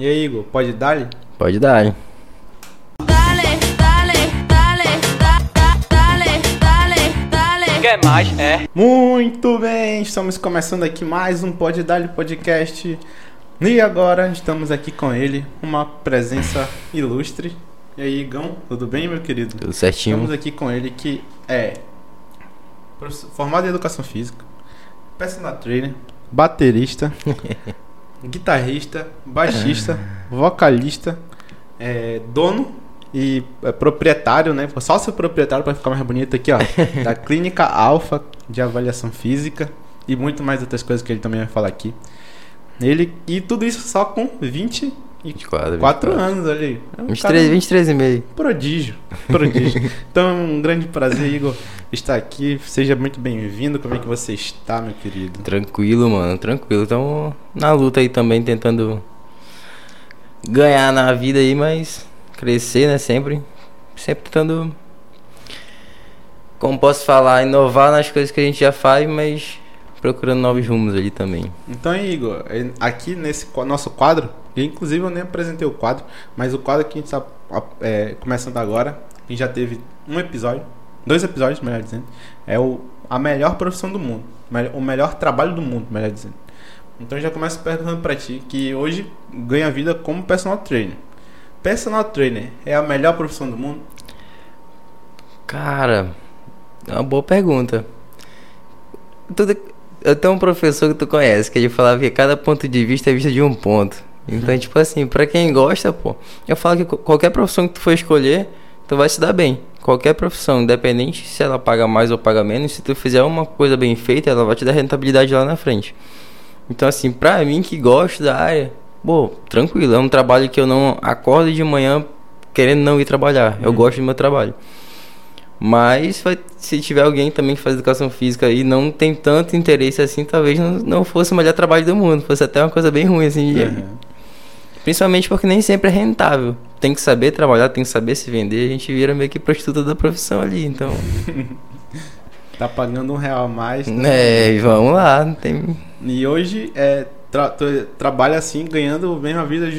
E aí, Igor, pode dar? Pode dar. Dale, dale, dale, da, da, dale, dale, dale. Quer mais? É. Muito bem, estamos começando aqui mais um Pode Dar Podcast. E agora estamos aqui com ele, uma presença ilustre. E aí, Igão, tudo bem, meu querido? Tudo certinho. Estamos aqui com ele que é formado em educação física, personal trainer, baterista, guitarrista, baixista, vocalista, é, dono e é, proprietário, né? Sócio proprietário para ficar mais bonito aqui, ó, da Clínica Alfa de Avaliação Física e muito mais outras coisas que ele também vai falar aqui. Ele e tudo isso só com 24 24, 24. anos ali. É um 23, cara- 23 e meio. Prodígio, prodígio. então, é um grande prazer, Igor, estar aqui. Seja muito bem-vindo. Como é que você está, meu querido? Tranquilo, mano, tranquilo. Então, na luta aí também, tentando ganhar na vida aí, mas crescer, né, sempre. Sempre tentando, como posso falar, inovar nas coisas que a gente já faz, mas procurando novos rumos ali também. Então, Igor, é, aqui nesse nosso quadro, inclusive eu nem apresentei o quadro, mas o quadro que a gente está é, começando agora, que já teve um episódio, dois episódios, melhor dizendo, é o, a melhor profissão do mundo, o melhor trabalho do mundo, melhor dizendo. Então já começo perguntando pra ti, que hoje ganha vida como personal trainer. Personal trainer é a melhor profissão do mundo? Cara, é uma boa pergunta. Eu tenho um professor que tu conhece, que ele falava que cada ponto de vista é vista de um ponto. Então, tipo assim, pra quem gosta, pô, eu falo que qualquer profissão que tu for escolher, tu vai se dar bem. Qualquer profissão, independente se ela paga mais ou paga menos, se tu fizer uma coisa bem feita, ela vai te dar rentabilidade lá na frente. Então, assim, pra mim que gosto da área, pô, tranquilo, é um trabalho que eu não acordo de manhã querendo não ir trabalhar. Eu gosto do meu trabalho. Mas se tiver alguém também que faz educação física e não tem tanto interesse assim, talvez não, não fosse o melhor trabalho do mundo. Fosse até uma coisa bem ruim, assim. de- Uhum. Principalmente porque nem sempre é rentável. Tem que saber trabalhar, tem que saber se vender. A gente vira meio que prostituta da profissão ali. Então, Tá pagando um real a mais. é, vamos lá. Não tem... E hoje é, tra- trabalha assim, ganhando a mesma vida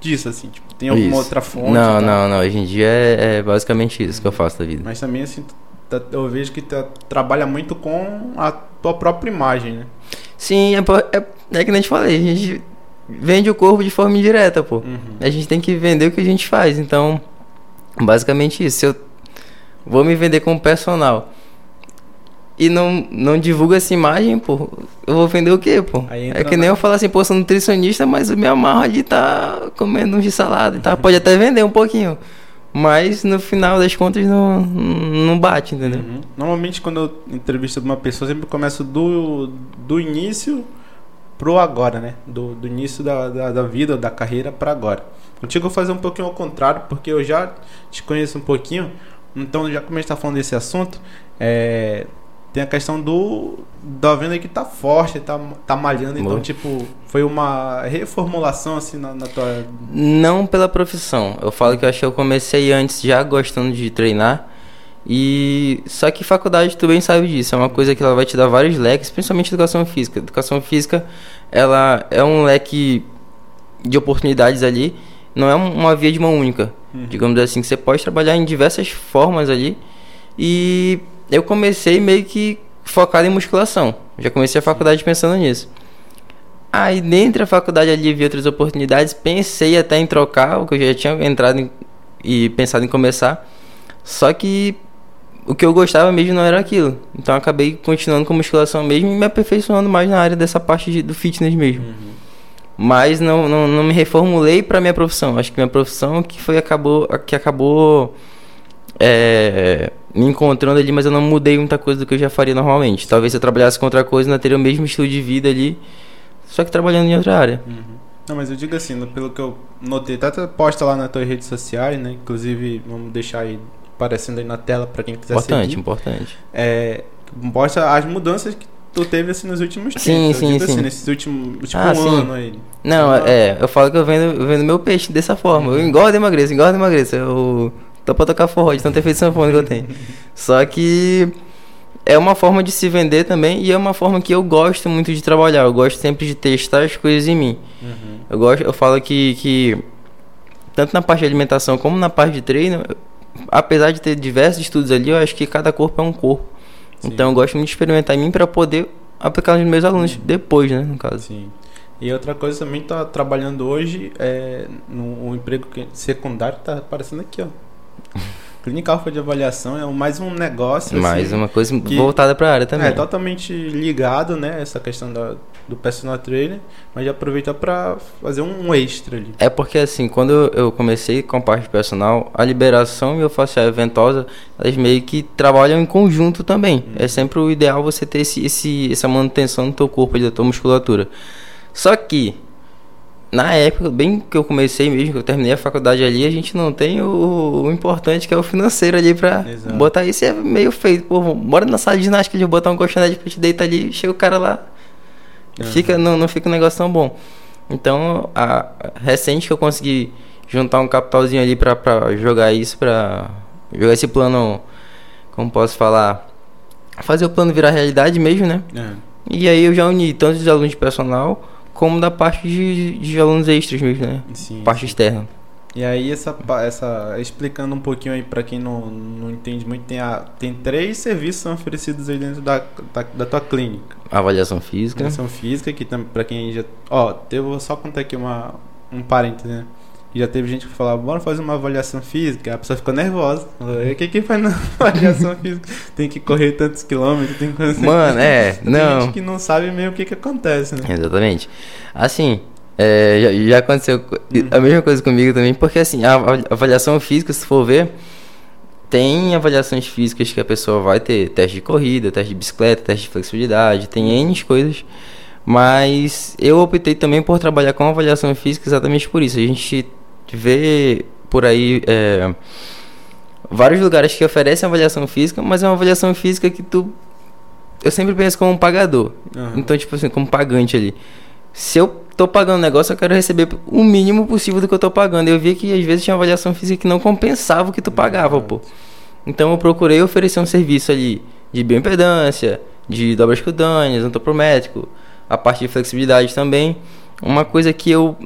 disso, assim. Tipo, tem alguma Isso. outra fonte? Não, tá? não, não. Hoje em dia é, é basicamente isso que eu faço da vida. Mas também, assim, tá- eu vejo que tu trabalha muito com a tua própria imagem, né? Sim, é, é, é que nem te falei. A gente vende o corpo de forma indireta, pô. Uhum. A gente tem que vender o que a gente faz. Então, basicamente isso. Se eu vou me vender como personal e não, não divulgo essa imagem, pô, eu vou vender o quê, pô? É que nem na- eu falar assim, pô, sou nutricionista, mas o meu amarro ali tá comendo um de salada e tá. Pode até vender um pouquinho. Mas no final das contas não, não bate, entendeu? Uhum. Normalmente, quando eu entrevisto alguma pessoa, eu sempre começo do, do início pro agora, né? Do, do início da, da, da vida, da carreira pra agora. Contigo eu vou fazer um pouquinho ao contrário, porque eu já te conheço um pouquinho. Então, já como a gente tá falando desse assunto, é, tem a questão do da venda que tá forte, tá, tá malhando. Então, Boa. tipo, foi uma reformulação assim na, na tua. Não pela profissão. Eu falo que eu acho que eu comecei antes já gostando de treinar. E só que faculdade tu bem sabe disso, é uma coisa que ela vai te dar vários leques, principalmente educação física. Educação física, ela é um leque de oportunidades ali, não é um- uma via de mão única. Digamos assim, que você pode trabalhar em diversas formas ali. E eu comecei meio que focado em musculação. Já comecei a faculdade pensando nisso. Aí, dentro da faculdade ali, vi outras oportunidades. Pensei até em trocar, o que eu já tinha entrado em- e pensado em começar. Só que o que eu gostava mesmo não era aquilo. Então, acabei continuando com musculação mesmo e me aperfeiçoando mais na área dessa parte de- do fitness mesmo. Mas não, não, não me reformulei para minha profissão. Acho que minha profissão que foi acabou que acabou é, me encontrando ali, mas eu não mudei muita coisa do que eu já faria normalmente. Talvez se eu trabalhasse com outra coisa, ainda teria o mesmo estilo de vida ali, só que trabalhando em outra área. Não, mas eu digo assim, pelo que eu notei, tá posta lá nas tuas redes sociais, né? Inclusive, vamos deixar aí aparecendo aí na tela pra quem quiser Importante, seguir. importante. É, mostra as mudanças que tu teve assim nos últimos tempos. Sim, Eu sim, digo assim, sim. nesses últimos, tipo Ah, um sim. ano aí. Não, Ah. é, eu falo que eu vendo, eu vendo meu peixe dessa forma. Eu engordo e emagreço, engordo e emagreço. Eu tô pra tocar forró de tanto efeito sanfona que eu tenho. Só que é uma forma de se vender também e é uma forma que eu gosto muito de trabalhar. Eu gosto sempre de testar as coisas em mim. Eu gosto, eu falo que, que tanto na parte de alimentação como na parte de treino, apesar de ter diversos estudos ali, eu acho que cada corpo é um corpo. Então eu gosto muito de experimentar em mim para poder aplicar nos meus alunos depois, né, no caso. Sim. E outra coisa também tá trabalhando hoje é no um emprego que- secundário tá aparecendo aqui, ó. Clínica Alfa de Avaliação é mais um negócio Mais assim, uma coisa voltada para a área também. É totalmente ligado, né, essa questão da, do personal trainer, mas já aproveita para fazer um extra ali. É porque assim, quando eu- comecei com a parte personal, a liberação e o facial ventosa, elas meio que trabalham em conjunto também. É sempre o ideal você ter esse, esse, essa manutenção do teu corpo da tua musculatura. Só que, na época, bem que eu comecei mesmo, que eu terminei a faculdade ali, a gente não tem o, o importante que é o financeiro ali pra Exato. botar isso. É meio feito. Pô, bora na sala de ginástica ali, botar um colchonete pra te deitar ali, chega o cara lá, fica, não, não fica um negócio tão bom. Então, a, recente que eu consegui juntar um capitalzinho ali pra, pra jogar isso, pra jogar esse plano, como posso falar, fazer o plano virar realidade mesmo, né? É. E aí eu já uni tanto dos alunos de personal, como da parte de, de alunos extras mesmo, né? Sim. Parte externa. E aí essa essa explicando um pouquinho aí para quem não, não entende muito, tem a tem três serviços são oferecidos aí dentro da, da, da tua clínica. Avaliação física. Educação física, que pra quem já. Ó, eu vou só contar aqui uma, um parêntese, né? Já teve gente que falava, bora fazer uma avaliação física, a pessoa ficou nervosa. Falou, "E O que que faz na avaliação física? Tem que correr tantos quilômetros, tem que fazer. Mano, é, Tem não. gente que não sabe meio o que que acontece, né? Exatamente. Assim, é, já, já aconteceu co- a mesma coisa comigo também, porque assim, a avali- avaliação física, se for ver, tem avaliações físicas que a pessoa vai ter teste de corrida, teste de bicicleta, teste de flexibilidade, tem N coisas. Mas eu optei também por trabalhar com avaliação física exatamente por isso. A gente vê por aí é, vários lugares que oferecem avaliação física, mas é uma avaliação física que tu. Eu sempre penso como um pagador. Aham. Então, tipo assim, como pagante ali. Se eu tô pagando um negócio, eu quero receber o mínimo possível do que eu tô pagando. Eu vi que às vezes tinha avaliação física que não compensava o que tu pagava, pô. Então eu procurei oferecer um serviço ali de bioimpedância, de dobras cutâneas, antropométrico, a parte de flexibilidade também. Uma coisa que eu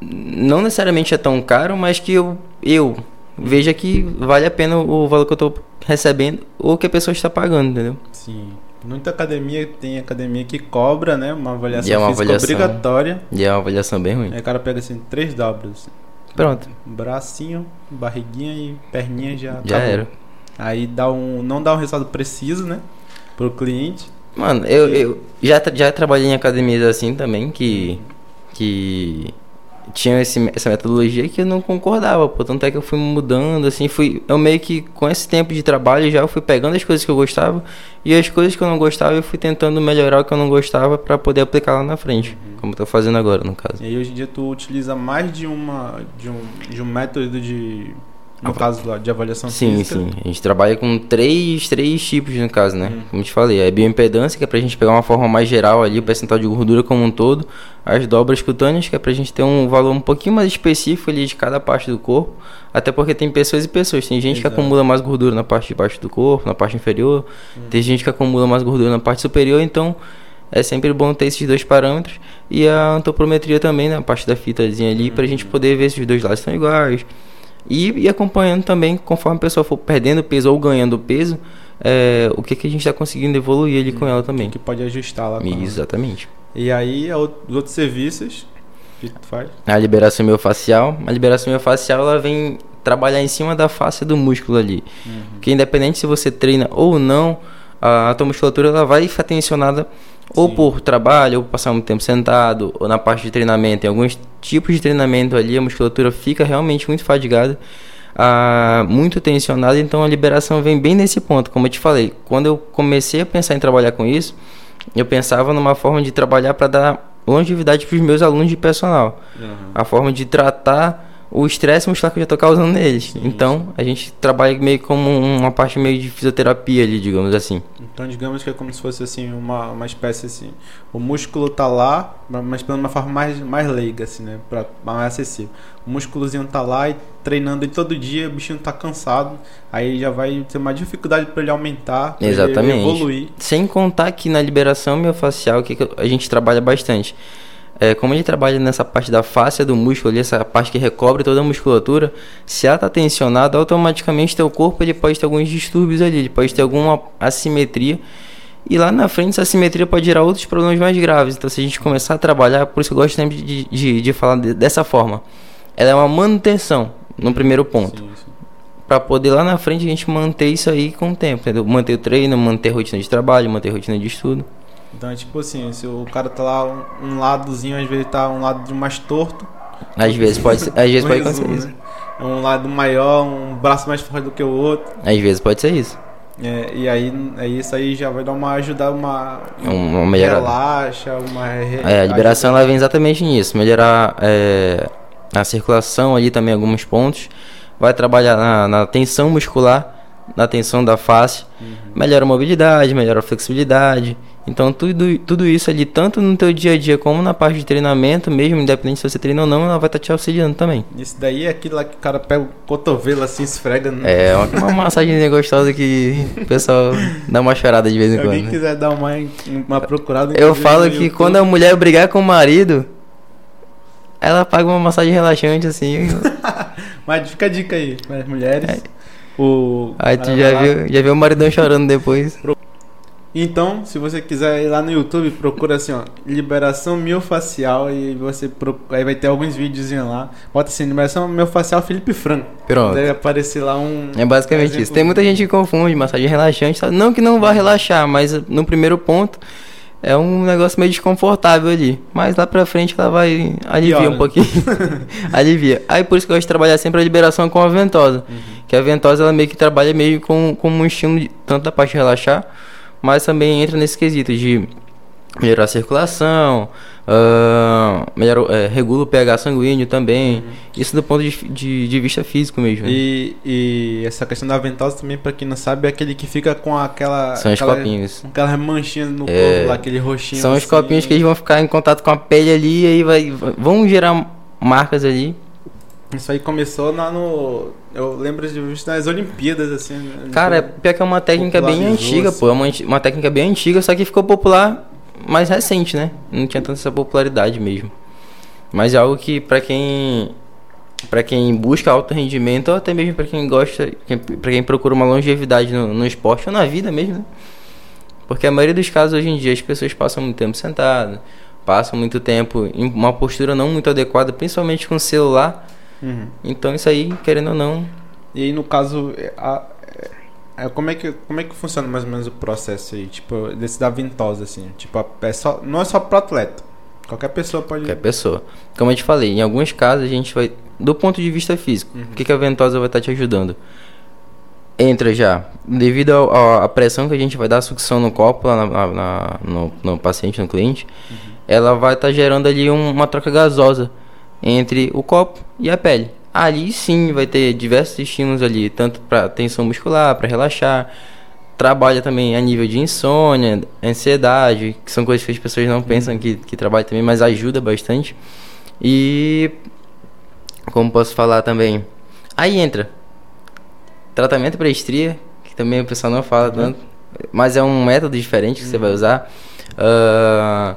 não necessariamente é tão caro, mas que eu, eu veja que vale a pena o valor que eu tô recebendo ou que a pessoa está pagando, entendeu? Sim. Muita academia tem academia que cobra, né? Uma avaliação E é uma física avaliação. obrigatória. E é uma avaliação bem ruim. Aí o cara pega assim, três dobras. Pronto, Bracinho, barriguinha e perninha já. já acabou. era. Aí dá um, não dá um resultado preciso, né? Pro cliente. Mano, eu, eu já, já trabalhei em academias assim também que. que tinham esse, essa metodologia que eu não concordava, pô. Tanto é que eu fui mudando, assim, fui. Eu meio que com esse tempo de trabalho já eu fui pegando as coisas que eu gostava e as coisas que eu não gostava eu fui tentando melhorar o que eu não gostava pra poder aplicar lá na frente. Como eu tô fazendo agora, no caso. E aí hoje em dia tu utiliza mais de uma de um, de um método de no caso lá, de avaliação Sim, física. sim. A gente trabalha com três, três tipos no caso, né? Uhum. Como te falei, a bioimpedância, que é pra gente pegar uma forma mais geral ali, o percentual de gordura como um todo. As dobras cutâneas, que é pra gente ter um valor um pouquinho mais específico ali de cada parte do corpo. Até porque tem pessoas e pessoas. Tem gente Exato. que acumula mais gordura na parte de baixo do corpo, na parte inferior. Uhum. Tem gente que acumula mais gordura na parte superior, então é sempre bom ter esses dois parâmetros. E a antropometria também, na parte da fitazinha ali, pra Uhum. gente poder ver se os dois lados estão iguais. E, e acompanhando também, conforme a pessoa for perdendo peso ou ganhando peso, é, o que, que a gente está conseguindo evoluir ali com ela também. Que pode ajustar lá com ela. Exatamente. E aí o- os outros serviços que tu faz. A liberação miofascial. A liberação miofascial ela vem trabalhar em cima da face do músculo ali. Porque independente se você treina ou não, a, a tua musculatura ela vai ficar tensionada ou Sim. por trabalho, ou por passar muito tempo sentado, ou na parte de treinamento. Em alguns tipos de treinamento ali, a musculatura fica realmente muito fadigada, ah, muito tensionada, então a liberação vem bem nesse ponto. Como eu te falei, quando eu comecei a pensar em trabalhar com isso, eu pensava numa forma de trabalhar para dar longevidade para os meus alunos de personal. A forma de tratar o estresse muscular que eu já tô causando neles. então, a gente trabalha meio como uma parte meio de fisioterapia ali, digamos assim. Então, digamos que é como se fosse assim, uma, uma espécie assim. O músculo tá lá, mas de uma forma mais, mais leiga, assim, né? Pra, mais acessível. O músculozinho tá lá e treinando ele todo dia, o bichinho tá cansado. Aí já vai ter uma dificuldade para ele aumentar, pra ele Exatamente. evoluir. Sem contar que na liberação miofascial, que a gente trabalha bastante. É, como ele trabalha nessa parte da fáscia do músculo, ali, essa parte que recobre toda a musculatura, se ela está tensionada, automaticamente teu corpo ele pode ter alguns distúrbios ali, ele pode ter alguma assimetria. E lá na frente essa assimetria pode gerar outros problemas mais graves. Então se a gente começar a trabalhar, por isso que eu gosto sempre de, de, de falar de- dessa forma. Ela é uma manutenção, no primeiro ponto Sim, sim. Pra poder lá na frente a gente manter isso aí com o tempo, entendeu? Manter o treino, manter a rotina de trabalho, manter a rotina de estudo. Então é tipo assim, se o cara tá lá um, ladozinho, às vezes tá um lado de mais torto. Às vezes pode, ser- às vezes um pode resumo, acontecer isso. né? Um lado maior, um braço mais forte do que o outro. Às vezes pode ser isso. É, e aí, aí isso aí já vai dar uma ajudar uma, Um- uma melhorada. relaxa, uma re- É, a liberação ela vem exatamente nisso, melhorar é, a circulação ali também alguns pontos, vai trabalhar na, na tensão muscular, na tensão da face, melhora a mobilidade, melhora a flexibilidade. Então tudo, tudo isso ali, tanto no teu dia a dia como na parte de treinamento, mesmo independente se você treina ou não, ela vai estar te auxiliando também. Isso daí é aquilo lá que o cara pega o cotovelo assim, esfrega. né? É uma, uma massagem gostosa que o pessoal dá uma chorada de vez em Se alguém quando. né? quiser dar uma, uma procurada. Eu falo no que YouTube, quando a mulher brigar com o marido, ela paga uma massagem relaxante assim. Mas fica a dica aí, para as mulheres. O Aí tu já lá. viu, já viu o maridão chorando depois. Então, se você quiser ir lá no YouTube, procura assim, ó, liberação miofacial e você pro- aí vai ter alguns vídeos lá. Bota assim, liberação miofacial Felipe Franco. Pronto. Deve aparecer lá um É basicamente exemplo. isso. Tem muita gente que confunde massagem relaxante. Não que não vá relaxar, mas no primeiro ponto é um negócio meio desconfortável ali. Mas lá pra frente ela vai aliviar um pouquinho. Alivia. Aí por isso que eu gosto de trabalhar sempre a liberação com a ventosa. Que a ventosa ela meio que trabalha meio com, com um estímulo de, tanto da parte de relaxar, mas também entra nesse quesito de melhorar a circulação, melhora, é, regula o pH sanguíneo também. Isso do ponto de, de, de vista físico mesmo. E, e essa questão da ventosa também, pra quem não sabe, é aquele que fica com aquela. São os aquela, copinhos. com Aquelas manchinhas no É. corpo lá, aquele roxinho. São os assim. copinhos que eles vão ficar em contato com a pele ali e aí vai, vão gerar marcas ali. Isso aí começou lá no. Eu lembro de visto nas Olimpíadas, assim. né? Cara, é pior que é uma técnica bem antiga, assim. pô. É uma, uma técnica bem antiga, só que ficou popular mais recente, né? Não tinha tanta essa popularidade mesmo. Mas é algo que pra quem para quem busca alto rendimento ou até mesmo pra quem gosta, para quem procura uma longevidade no, no esporte ou na vida mesmo, né? Porque a maioria dos casos hoje em dia as pessoas passam muito tempo sentadas, passam muito tempo em uma postura não muito adequada, principalmente com o celular. Uhum. Então isso aí, querendo ou não, E aí, no caso, é, a- é- é, como, é que, como é que funciona mais ou menos o processo aí? Tipo, desse da ventosa, assim. Tipo, a- é só, não é só pro atleta. Qualquer pessoa pode. qualquer pessoa. Como eu te falei, em alguns casos a gente vai, do ponto de vista físico, o que, que a ventosa vai estar te ajudando? Entra já, devido à pressão que a gente vai dar a sucção no copo, lá na- na- na- no, no paciente, no cliente, ela vai estar gerando ali um- uma troca gasosa entre o copo e a pele. Ali sim vai ter diversos estímulos ali, tanto para tensão muscular, para relaxar. Trabalha também a nível de insônia, ansiedade, que são coisas que as pessoas não pensam que, que trabalha também, mas ajuda bastante. E como posso falar também, aí entra tratamento para estria, que também o pessoal não fala tanto, mas é um método diferente que você vai usar. Ah,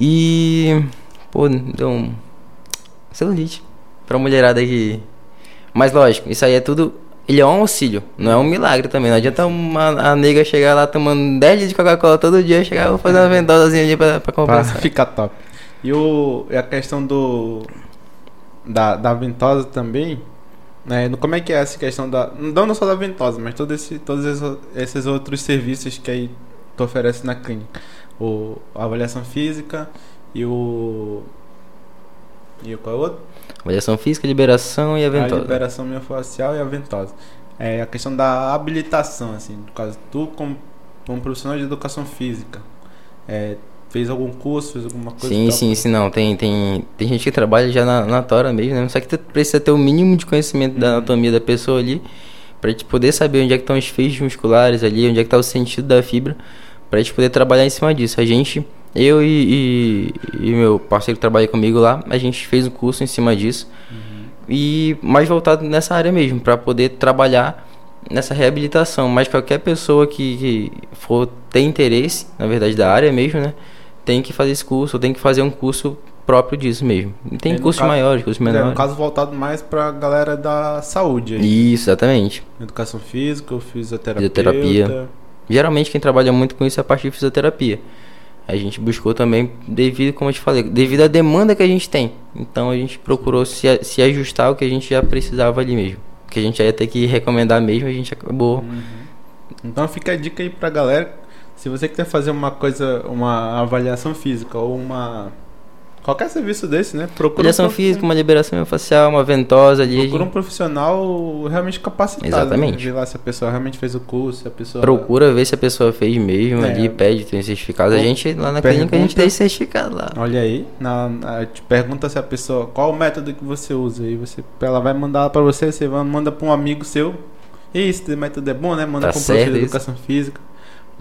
e pô, um celulite pra mulherada que mas lógico, isso aí é tudo ele é um auxílio, não é um milagre também. Não adianta uma, a nega chegar lá tomando 10 litros de Coca-Cola todo dia, chegar e vou fazer uma ventosazinha ali pra, pra Pra compensar. ficar top. E, o, a questão do. Da, da ventosa também. Né? Como é que é essa questão da. Não só da ventosa, mas todo esse, todos esses, esses outros serviços que aí tu oferece na clínica. O, a avaliação física e o. E qual é o outro? Avaliação física, liberação e a A liberação miofascial e a ventosa. É a questão da habilitação, assim, no caso, tu como, como profissional de educação física, é, fez algum curso, fez alguma coisa? Sim, sim, sim, não. Tem, tem, tem gente que trabalha já na, na tora mesmo, né? Só que tu precisa ter o mínimo de conhecimento da anatomia da pessoa ali, pra gente poder saber onde é que estão os feixes musculares ali, onde é que tá o sentido da fibra, pra gente poder trabalhar em cima disso. A gente, eu e, e, e meu parceiro que trabalha comigo lá, a gente fez um curso em cima disso. E mais voltado nessa área mesmo, pra poder trabalhar nessa reabilitação. Mas qualquer pessoa que, que for ter interesse, na verdade, da área mesmo, né? Tem que fazer esse curso, ou tem que fazer um curso próprio disso mesmo. Tem É, no cursos caso- maiores, cursos É, menores. no caso voltado mais pra galera da saúde aí. Isso, exatamente. Educação física, fisioterapia. Fisioterapia. Geralmente quem trabalha muito com isso é a parte de fisioterapia. A gente buscou também devido, como eu te falei, devido à demanda que a gente tem. Então a gente procurou se, se ajustar ao que a gente já precisava ali mesmo. Que a gente ia ter que recomendar mesmo, a gente acabou. Então fica a dica aí pra galera. Se você quiser fazer uma coisa, uma avaliação física ou uma. Qualquer serviço desse, né? Procura um, física, uma liberação facial, uma ventosa ali. Procura um profissional realmente capacitado. Exatamente. Né? Lá se a pessoa realmente fez o curso, se a pessoa. Procura ver se a pessoa fez mesmo É. ali, pede, tem certificado. A gente, lá na pergunta- clínica, a gente tem certificado lá. Olha aí, na, na- te pergunta se a pessoa. Qual o método que você usa? E você, ela vai mandar pra você, você manda pra um amigo seu. E esse método é bom, né? Manda Tá pra um professor de educação física.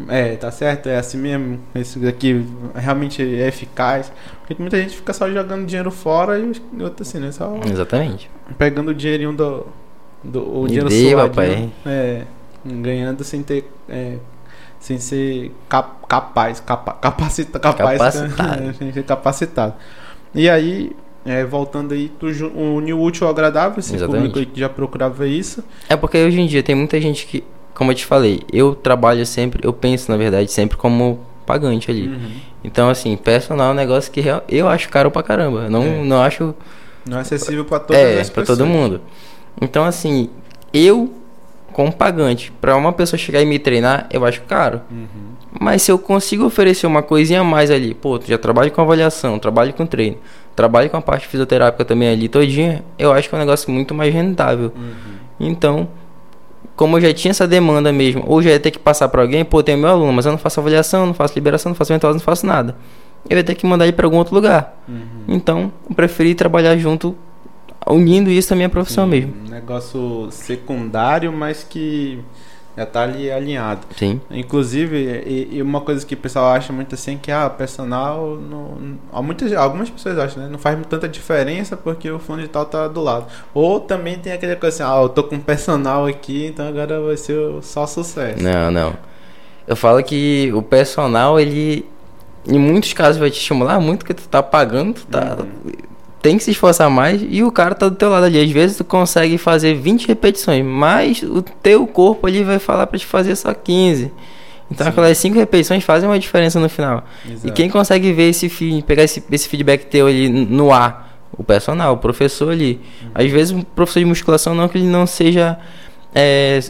É, tá certo, é assim mesmo. Esse daqui realmente é eficaz. Porque muita gente fica só jogando dinheiro fora e outro assim, né? Só Exatamente. pegando o dinheirinho do. do o dinheiro suadinho, papai. É, ganhando sem ter. é, sem ser cap- capaz, capa, capacita, capaz, Capacitado. sem ser capacitado. E aí, é, voltando aí, tu uniu o útil ao agradável, esse Exatamente. público aí que já procurava isso. É porque hoje em dia tem muita gente que, como eu te falei, eu trabalho sempre, eu penso na verdade sempre como pagante ali. Uhum. Então, assim, personal é um negócio que eu acho caro pra caramba. Não, É. não acho. Não é acessível para todas é, as pra pessoas. todo mundo. Então, assim, eu, como pagante, pra uma pessoa chegar e me treinar, eu acho caro. Uhum. Mas se eu consigo oferecer uma coisinha a mais ali, pô, tu já trabalho com avaliação, trabalho com treino, trabalho com a parte fisioterápica também ali todinha, eu acho que é um negócio muito mais rentável. Uhum. Então, como eu já tinha essa demanda mesmo, ou já ia ter que passar para alguém, pô, tem meu aluno, mas eu não faço avaliação, não faço liberação, não faço ventosa, não faço nada. Eu ia ter que mandar ele para algum outro lugar. Uhum. Então, eu preferi trabalhar junto, unindo isso à minha profissão Sim, mesmo. Um negócio secundário, mas que já tá ali alinhado. Sim. Inclusive, e, e uma coisa que o pessoal acha muito assim, que ah, personal, não, muitas, algumas pessoas acham, né? Não faz tanta diferença porque o fundo de tal tá do lado. Ou também tem aquele coisa assim, ah, eu tô com personal aqui, então agora vai ser só sucesso. Não, não. Eu falo que o personal, ele em muitos casos vai te estimular muito porque tu tá pagando, tu tá tem que se esforçar mais e o cara tá do teu lado ali. Às vezes tu consegue fazer 20 repetições, mas o teu corpo ali vai falar pra te fazer só 15. Então Sim. aquelas 5 repetições fazem uma diferença no final. Exato. E quem consegue ver esse pegar esse, esse feedback teu ali no ar, o personal, o professor ali. Às vezes o professor de musculação não que ele não seja é,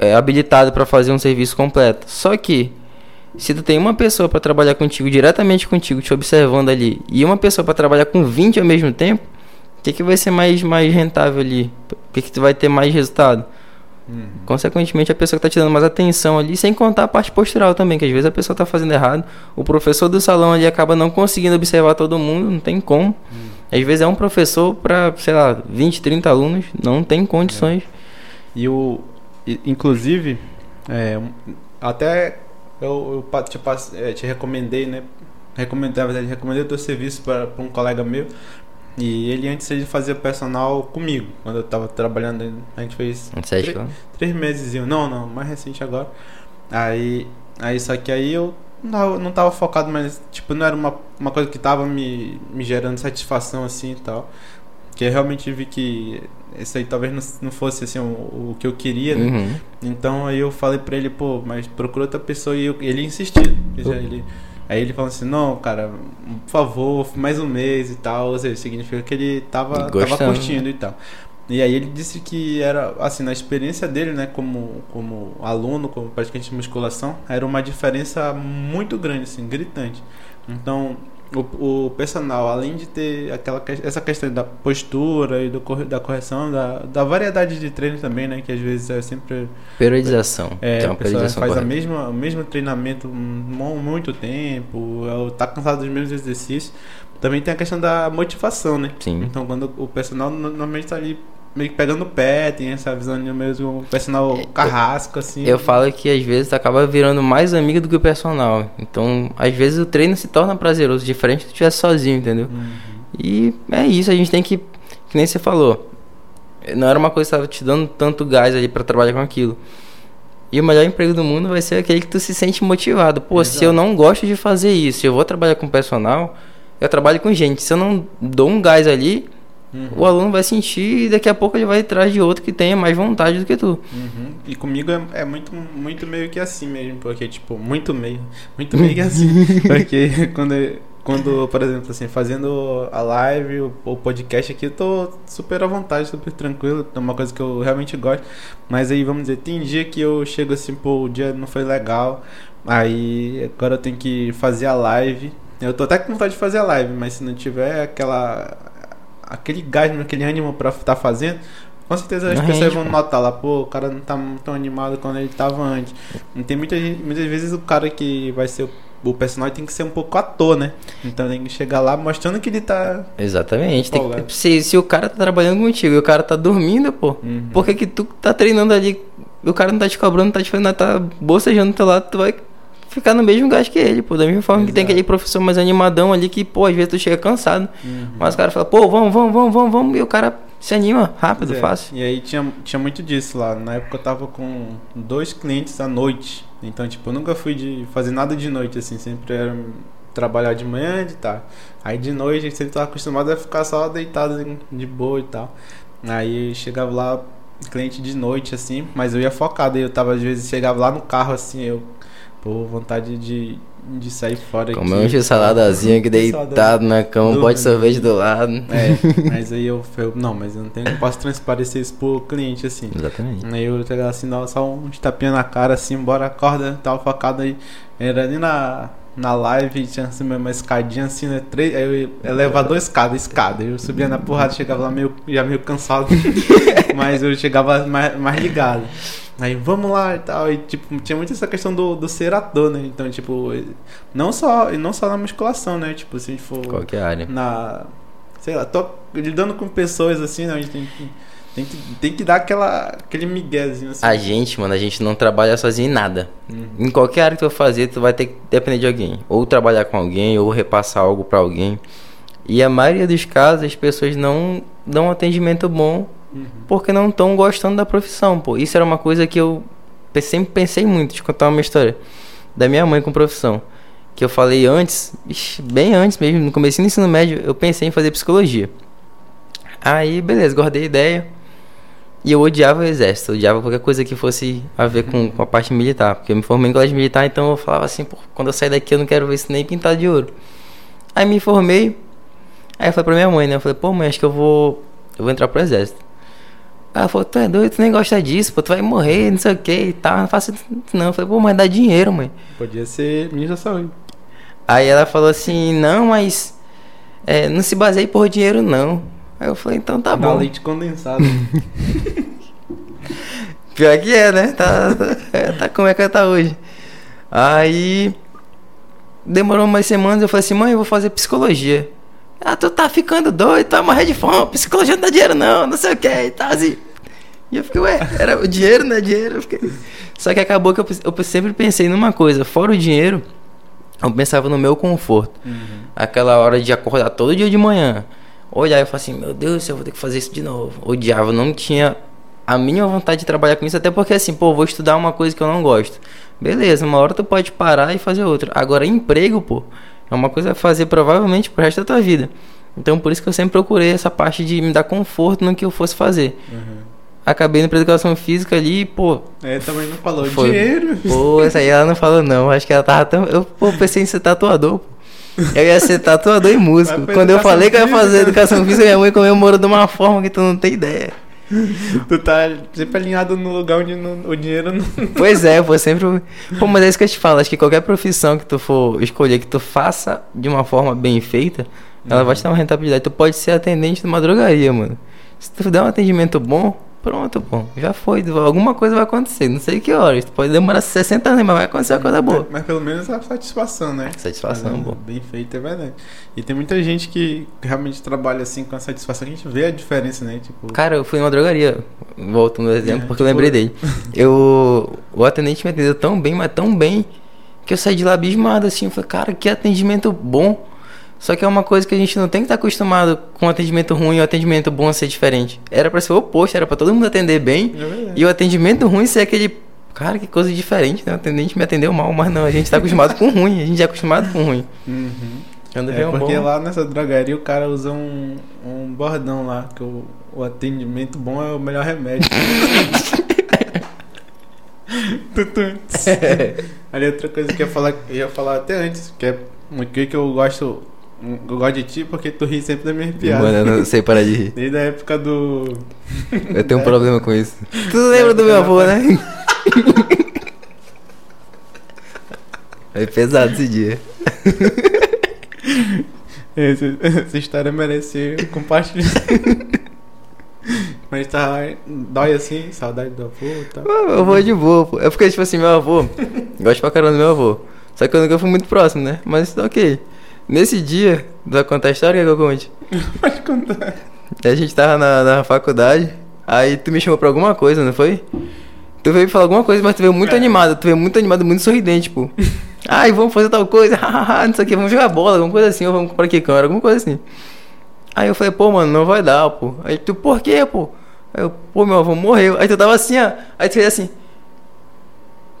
é, habilitado para fazer um serviço completo. Só que se tu tem uma pessoa para trabalhar contigo, diretamente contigo, te observando ali, e uma pessoa para trabalhar com 20 ao mesmo tempo, o que, que vai ser mais, mais rentável ali? O que, que tu vai ter mais resultado? Uhum. Consequentemente, a pessoa que tá te dando mais atenção ali, sem contar a parte postural também, que às vezes a pessoa tá fazendo errado. O professor do salão ali acaba não conseguindo observar todo mundo, não tem como. Às vezes é um professor para, sei lá, 20, 30 alunos, não tem condições. E o. Inclusive, é, até eu, eu te, passe- é, te recomendei, né? Recomendei, na verdade, recomendei o teu serviço para um colega meu. E ele antes ele fazia personal comigo. Quando eu tava trabalhando, a gente fez acho três meses. Não, não, mais recente agora. Aí, aí só que aí eu não tava, não tava focado, mas tipo, não era uma, uma coisa que tava me, me gerando satisfação assim e tal. Que eu realmente vi que isso aí talvez não, não fosse assim o, o que eu queria, né? Uhum. Então aí eu falei pra ele, pô, mas procura outra pessoa e eu- ele insistiu. Ele já- ele- aí ele falou assim, não, cara, por favor, mais um mês e tal. Ou seja, significa que ele tava, tava curtindo e tal. E aí ele disse que era, assim, na experiência dele, né, como, como aluno, como praticante de musculação, era uma diferença muito grande, assim, gritante. Então, o, o personal, além de ter aquela, que- essa questão da postura e do, da correção, da, da variedade de treino também, né? Que às vezes é sempre. Periodização. É, Tem a pessoa faz a mesma, o mesmo treinamento mu- muito tempo, é, tá cansado dos mesmos exercícios. Também tem a questão da motivação, né? Sim. Então quando o personal no- normalmente tá ali meio que pegando o pé, tem essa visão mesmo o personal carrasco, assim. Eu falo que às vezes acaba virando mais amigo do que o personal. Então, às vezes o treino se torna prazeroso, diferente se tu estivesse sozinho, entendeu? Uhum. E é isso, a gente tem que. Que nem você falou. Não era uma coisa que tava te dando tanto gás ali pra trabalhar com aquilo. E o melhor emprego do mundo vai ser aquele que tu se sente motivado. Pô, se Exato. eu não gosto de fazer isso, se eu vou trabalhar com personal, eu trabalho com gente. Se eu não dou um gás ali, Uhum. o aluno vai sentir e daqui a pouco ele vai atrás de outro que tenha mais vontade do que tu. Uhum. E comigo é, é muito, muito meio que assim mesmo, porque, tipo, muito meio. Muito meio que assim. porque quando, quando, por exemplo, assim, fazendo a live, o, o podcast aqui, eu tô super à vontade, super tranquilo. É uma coisa que eu realmente gosto. Mas aí, vamos dizer, tem dia que eu chego assim, pô, o dia não foi legal. Aí agora eu tenho que fazer a live. Eu tô até com vontade de fazer a live, mas se não tiver aquela. Aquele gás, aquele ânimo pra estar fazendo. Com certeza as Não pessoas rende, vão pô. notar lá, pô, o cara não tá tão animado quando ele tava antes. E tem muita gente, muitas vezes o cara que vai ser o, personagem tem que ser um pouco ator, né? Então tem que chegar lá mostrando que ele tá. Exatamente. Tem que- se, se o cara tá trabalhando contigo e o cara tá dormindo, pô, Uhum. por que, que tu tá treinando ali? O cara não tá te cobrando, não tá te fazendo tá bocejando do teu lado, tu vai ficar no mesmo gás que ele, pô. Da mesma forma que tem Exato. aquele professor mais animadão ali que, pô, às vezes tu chega cansado. Uhum. Mas o cara fala, pô, vamos, vamos, vamos, vamos, vamos. E o cara se anima rápido, é. fácil. E aí tinha, tinha muito disso lá. Na época eu tava com dois clientes à noite. Então, tipo, eu nunca fui de fazer nada de noite, assim. Sempre era trabalhar de manhã e de tarde. Aí de noite a gente sempre tava acostumado a ficar só deitado assim, de boa e tal. Aí chegava lá, cliente de noite, assim, mas eu ia focado. Aí eu tava, às vezes, chegava lá no carro, assim, eu. Pô, vontade de, de sair fora Comer aqui. um saladazinho aqui deitado na cama, um pote de Dormindo. sorvete do lado. É, mas aí eu, eu não, mas eu não tenho, não posso transparecer isso pro cliente assim. Exatamente. Aí eu pegava assim, dava só uns tapinhas na cara, assim, bora, acorda, tava focado aí. Era ali na, na live, tinha assim, uma escadinha assim, né? Três, aí eu ia- elevador, escada, escada. Eu subia na porrada, chegava lá meio, já meio cansado, mas eu chegava mais, mais ligado. Aí vamos lá e tal. E tipo, tinha muito essa questão do, do ser ator, né? Então, tipo, não só, não só na musculação, né? Tipo, se a gente for Qualquer área. na. Sei lá, tô lidando com pessoas assim, né? A gente tem que, tem que, tem que dar aquela, aquele miguezinho assim. A gente, mano, a gente não trabalha sozinho em nada. Uhum. Em qualquer área que tu fazer, tu vai ter que depender de alguém. Ou trabalhar com alguém, ou repassar algo pra alguém. E a maioria dos casos, as pessoas não dão um atendimento bom Uhum. porque não estão gostando da profissão, pô. Isso era uma coisa que eu sempre pensei muito. Eu contar uma história da minha mãe com profissão. Que eu falei antes, bem antes mesmo, no começo do ensino médio, eu pensei em fazer psicologia. Aí, beleza, guardei a ideia. E eu odiava o exército, odiava qualquer coisa que fosse a ver com, com a parte militar. Porque eu me formei em colégio militar, então eu falava assim, pô, quando eu sair daqui eu não quero ver isso nem pintado de ouro. Aí me formei, aí eu falei pra minha mãe, né? Eu falei, pô, mãe, acho que eu vou. Eu vou entrar pro exército. Ela falou, tu é doido, tu nem gosta disso, pô, tu vai morrer, não sei o que e tal. Não faço isso não. Eu falei, pô, mas dá dinheiro, mãe. Podia ser ministro da saúde. Aí ela falou assim, não, mas é, não se baseie por dinheiro, não. Aí eu falei, então tá Dá bom. leite condensado. Pior que é, né? Tá, tá, tá como é que tá hoje. Aí demorou umas semanas, eu falei assim, mãe, eu vou fazer psicologia. Ah, tu tá ficando doido, tu vai morrer de fome, psicologia não dá dinheiro não, não sei o que e tal, assim. E eu fiquei, ué, era o dinheiro, não é dinheiro? Eu fiquei... Só que acabou que eu, eu sempre pensei numa coisa, fora o dinheiro, eu pensava no meu conforto. Aquela hora de acordar todo dia de manhã, olhar e falar assim, meu Deus, eu vou ter que fazer isso de novo. Odiava, não tinha a mínima vontade de trabalhar com isso, até porque assim, pô, vou estudar uma coisa que eu não gosto. Beleza, uma hora tu pode parar e fazer outra. Agora, emprego, pô, é uma coisa a fazer provavelmente pro resto da tua vida. Então, por isso que eu sempre procurei essa parte de me dar conforto no que eu fosse fazer. Acabei indo pra educação física ali, pô, É, também não falou Foi. dinheiro. Pô, essa aí ela não falou não. Acho que ela tava tão. Eu pô, pensei em ser tatuador. pô. Eu ia ser tatuador e músico. Quando eu falei que eu ia fazer educação física, minha mãe comemorou de uma forma que tu não tem ideia. Tu tá sempre alinhado no lugar onde o dinheiro não. Pois é, pô, sempre. Pô, mas é isso que eu te falo. Acho que qualquer profissão que tu for escolher, que tu faça de uma forma bem feita, ela vai te dar uma rentabilidade. Tu pode ser atendente de uma drogaria, mano. Se tu der um atendimento bom, pronto, pô. Já foi. Alguma coisa vai acontecer. Não sei que horas. Pode demorar 60 anos, mas vai acontecer uma coisa boa. Mas pelo menos a satisfação, né? Satisfação, Fazendo pô. Bem feito, é verdade. E tem muita gente que realmente trabalha assim com a satisfação. A gente vê a diferença, né? Tipo, Cara, eu fui numa drogaria. Volto no exemplo É, porque eu tipo- lembrei dele. Eu. O atendente me atendeu tão bem, mas tão bem, que eu saí de lá abismado assim. Eu falei, cara, que atendimento bom. Só que é uma coisa que a gente não tem que estar acostumado com atendimento ruim e o atendimento bom ser diferente. Era pra ser o oposto, era pra todo mundo atender bem. é. E o atendimento ruim ser aquele. Cara, que coisa diferente, né? O atendente me atendeu mal, mas não, a gente tá acostumado com ruim, a gente é acostumado com ruim. Uhum. É um porque bom. lá nessa drogaria o cara usa um, um bordão lá, que o, o atendimento bom é o melhor remédio. Tutum. Ali outra coisa que eu ia falar, eu ia falar até antes, que é uma coisa que eu gosto, eu gosto de ti porque tu ri sempre das minhas piadas. Mano, eu não sei parar de rir. Desde a época do. Eu tenho um problema com isso. Tu lembra do meu avô, né? Foi pesado esse dia. Esse- essa história merece compartilhar. Mas tá. Dói assim, saudade do avô e tal. Meu avô é de boa, pô. É porque, tipo assim, meu avô. Gosto pra caramba do meu avô. Só que eu nunca fui muito próximo, né? Mas tá ok. Nesse dia, tu vai contar a história que eu conte? Pode contar. A gente tava na, na faculdade. Aí tu me chamou pra alguma coisa, não foi? Tu veio falar alguma coisa, mas tu veio muito É. animado. Tu veio muito animado, muito sorridente, pô. Ai, vamos fazer tal coisa, hahaha, não sei o que, vamos jogar bola, alguma coisa assim, ou vamos comprar que câmera, alguma coisa assim. Aí eu falei, pô, mano, não vai dar, pô. Aí tu, por quê, pô? Aí eu, pô, meu avô morreu. Aí tu tava assim, ó. Aí tu fez assim.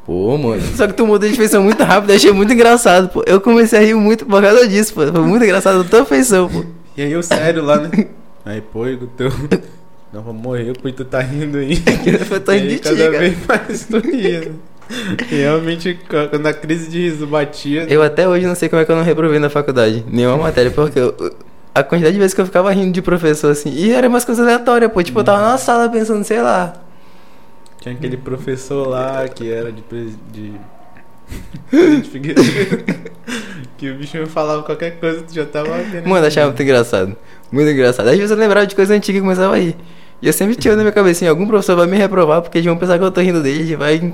Pô, mano. Só que tu mudou de feição muito rápido, eu achei muito engraçado, pô. Eu comecei a rir muito por causa disso, pô. Foi muito engraçado a tua feição, pô. E aí eu sério lá, né? Aí, pô, o teu. Não, vou morrer, pô, e tu tá rindo aí. Eu tô rindo aí, de ti, cada cara. vez mais tu ria. né? Realmente, quando a crise de riso batia. Eu até hoje não sei como é que eu não reprovei na faculdade. Nenhuma matéria, porque eu- a quantidade de vezes que eu ficava rindo de professor assim. E era umas coisas aleatórias, pô. Tipo, eu tava na sala pensando, sei lá. Tinha aquele professor lá que era de. pres- de... que o bicho falava qualquer coisa, tu já tava. querendo Mano, achava muito engraçado. Muito engraçado. Às vezes eu lembrava de coisas antigas e começava a rir. E eu sempre tinha na minha cabecinha, algum professor vai me reprovar, porque eles vão pensar que eu tô rindo dele, vai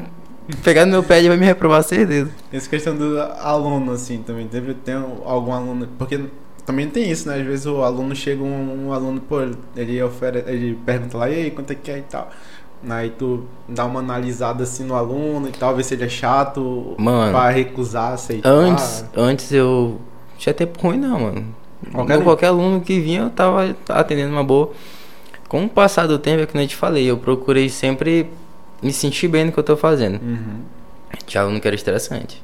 pegar no meu pé e vai me reprovar certeza. Essa questão do aluno, assim, também. Deve ter algum aluno. Porque também tem isso, né? Às vezes o aluno chega, um, um aluno, pô, ele oferece, ele pergunta lá, e aí, quanto é que é e tal. Aí tu dá uma analisada assim no aluno e tal, ver se ele é chato Mano. pra recusar, aceitar. Antes, antes eu. Tinha tempo ruim não, mano. Qualquer Qualquer, aluno que vinha, eu tava atendendo uma boa. Com o passar do tempo, é que eu te falei, eu procurei sempre me sentir bem no que eu tô fazendo. Uhum. Tinha aluno que era estressante.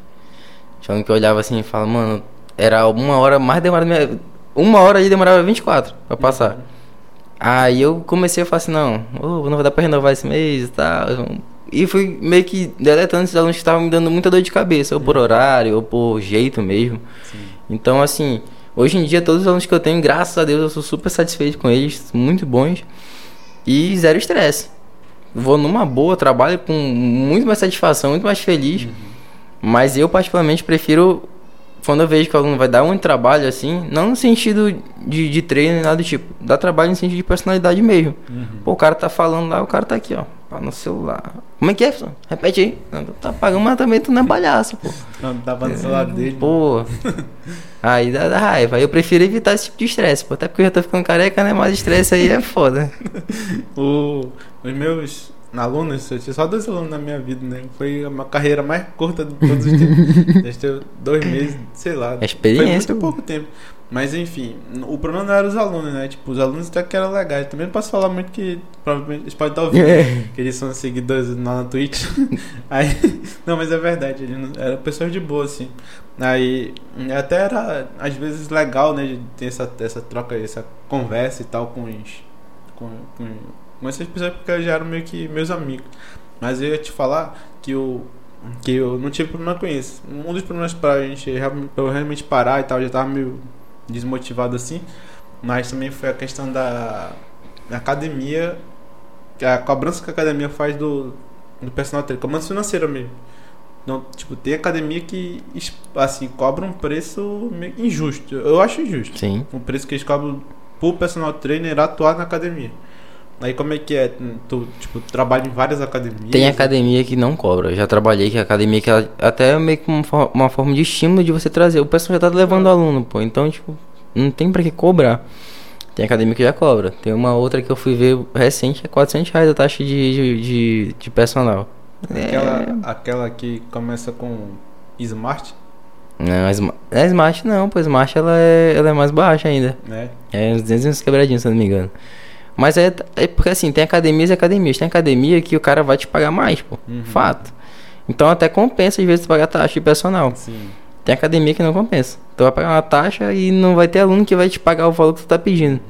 Tinha aluno que olhava assim e falava, mano, era uma hora mais demorada. Minha... Uma hora aí demorava 24 pra passar. Aí eu comecei a falar assim, não, ô, não vai dar pra renovar esse mês e tal. E fui meio que deletando esses alunos que estavam me dando muita dor de cabeça, ou por horário, ou por jeito mesmo. Sim. Então, assim, hoje em dia, todos os alunos que eu tenho, graças a Deus, eu sou super satisfeito com eles, muito bons. E zero estresse. Vou numa boa, trabalho com muito mais satisfação, muito mais feliz. Mas eu, particularmente, prefiro, quando eu vejo que o aluno vai dar um trabalho assim, não no sentido de, de treino nem nada do tipo, dá trabalho no sentido de personalidade mesmo. Uhum. Pô, o cara tá falando lá, o cara tá aqui, ó, no celular. Como é que é, professor? Repete aí. Não, tá pagando, mas também tu não é palhaço, pô. Não, tava no celular dele. Pô. Aí dá, dá raiva. Aí eu prefiro evitar esse tipo de estresse, pô. Até porque eu já tô ficando careca, né? Mas estresse aí é foda. O, os meus alunos, eu tinha só dois alunos na minha vida, né? Foi uma carreira mais curta de todos os tempos. Deve ter dois meses, sei lá. É experiência, Foi muito pouco tempo. Mas enfim, o problema não era os alunos, né? Tipo, os alunos até que eram legais. Também não posso falar muito que provavelmente eles podem estar ouvindo. É. que eles são seguidores lá na Twitch. Aí, não, mas é verdade, eles não- eram pessoas de boa, assim. Aí, até era, às vezes, legal, né, de ter essa, essa troca, essa conversa e tal com os, com, com, com essas pessoas, porque eles já eram meio que meus amigos. Mas eu ia te falar que eu, que eu não tive problema com isso. Um dos problemas pra gente, realmente- pra eu realmente parar e tal, já tava meio desmotivado assim, mas também foi a questão da, da academia a cobrança que a academia faz do, do personal trainer, cobrança financeira mesmo. Não, tipo, tem academia que assim, cobra um preço meio injusto. Eu acho injusto. Sim. O preço que eles cobram pro personal trainer atuar na academia. Aí como é que é? Tu, tipo, trabalha em várias academias? Tem academia que não cobra. Eu já trabalhei que academia que ela, até é meio que uma, uma forma de estímulo de você trazer. O pessoal já tá levando aluno, pô. Então, tipo, não tem pra que cobrar. Tem academia que já cobra. Tem uma outra que eu fui ver recente, é 400 reais a taxa de, de, de, de personal. Aquela, aquela que começa com Smart, Não, a Smart, não, pô. Smart ela é, ela é mais baixa ainda. né? É uns 200 quebradinhos, se eu não me engano. Mas é, é porque assim, tem academias e academias. Tem academia que o cara vai te pagar mais, pô. Uhum. Fato. Então até compensa às vezes tu pagar taxa de personal. Sim. Tem academia que não compensa. Tu vai pagar uma taxa e não vai ter aluno que vai te pagar o valor que tu tá pedindo.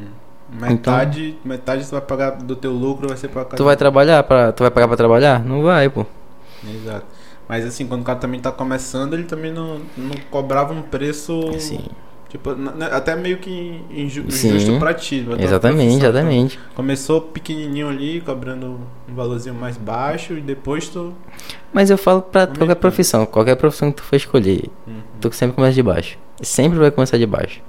Metade, metade tu vai pagar do teu lucro vai ser pra academia. Tu vai trabalhar para, tu vai pagar pra trabalhar? Não vai, pô. Exato. Mas assim, quando o cara também tá começando, ele também não, não cobrava um preço. Sim. Tipo, até meio que inju Sim. injusto pra ti. Exatamente, profissão. exatamente. Então, começou pequenininho ali, cobrando um valorzinho mais baixo, e depois tu. Mas eu falo pra qualquer profissão, qualquer profissão que tu for escolher, Uhum. tu sempre começa de baixo. Sempre vai começar de baixo.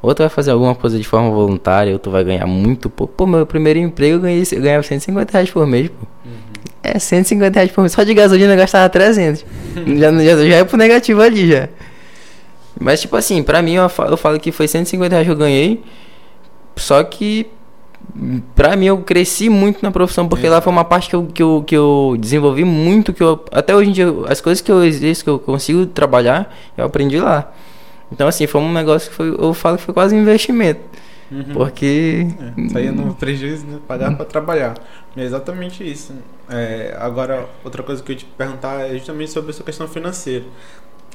Ou tu vai fazer alguma coisa de forma voluntária, ou tu vai ganhar muito pouco. Pô, meu primeiro emprego eu ganhei, eu ganhava 150 reais por mês, pô. É, 150 reais por mês. Só de gasolina eu gastava 300. já, já, já é pro negativo ali, já. Mas, tipo assim, pra mim eu falo, eu falo que foi 150 reais que eu ganhei. Só que, pra mim, eu cresci muito na profissão. Porque lá foi uma parte que eu, que eu, que eu desenvolvi muito. que eu Até hoje em dia, as coisas que eu exerço, que eu consigo trabalhar, eu aprendi lá. Então, assim, foi um negócio que foi, eu falo que foi quase um investimento. Uhum. Porque. É, saía no prejuízo, né? Pagar pra trabalhar. É exatamente isso. É, agora, outra coisa que eu ia te perguntar é justamente sobre essa questão financeira.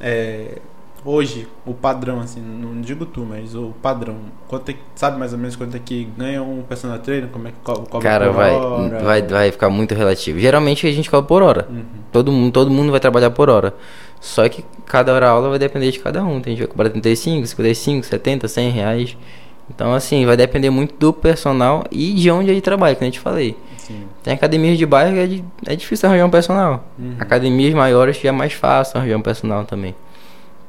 É, hoje, o padrão, assim, não digo tu, mas o padrão, quanto é, que- sabe mais ou menos quanto é que ganha um personal trainer? Como é que co- cobra Cara, por vai, hora? vai, vai ficar muito relativo. Geralmente a gente cobra por hora. Uhum. Todo mundo, todo mundo vai trabalhar por hora. Só que cada hora aula vai depender de cada um. Tem gente que vai cobrar 35, 55, 70, 100 reais. Então, assim, vai depender muito do personal e de onde ele trabalha, que a gente falei. Sim. Tem academias de bairro que é, de- é difícil arranjar um personal. Uhum. Academias maiores já é mais fácil arranjar um personal também.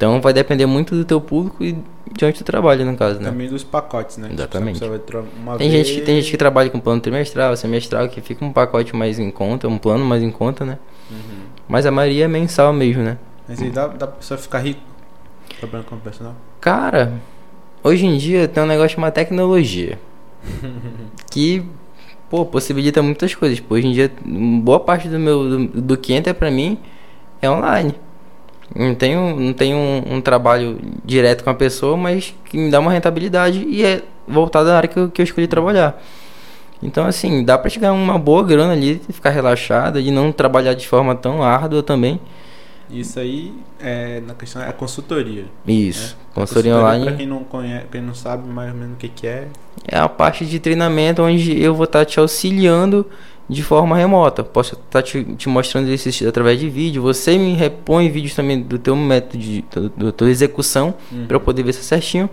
Então vai depender muito do teu público e de onde tu trabalha, no caso, né? Também dos pacotes, né? Tipo, Exatamente. Tem gente, que, vez- tem gente que trabalha com plano trimestral, semestral, que fica um pacote mais em conta, um plano mais em conta, né? Uhum. Mas a maioria é mensal mesmo, né? Mas aí dá, dá pra pessoa ficar rico trabalhando como personal? Cara, hoje em dia tem um negócio chamado tecnologia. que, pô, possibilita muitas coisas. Pô, hoje em dia, boa parte do meu do, do que entra pra mim é online. Não tenho, não tenho um, um trabalho direto com a pessoa, mas que me dá uma rentabilidade e é voltado à área que eu, que eu escolhi trabalhar. Então, assim, dá pra chegar uma boa grana ali, ficar relaxada, de não trabalhar de forma tão árdua também. Isso aí é na questão é a consultoria. Isso, né? consultoria Pra online. quem não conhece, quem não sabe mais ou menos o que, que é. é a parte de treinamento onde eu vou estar te auxiliando de forma remota. Posso estar te, te mostrando exercícios através de vídeo. Você me repõe vídeos também do teu método de do, do tua execução Uhum. para eu poder ver se é certinho.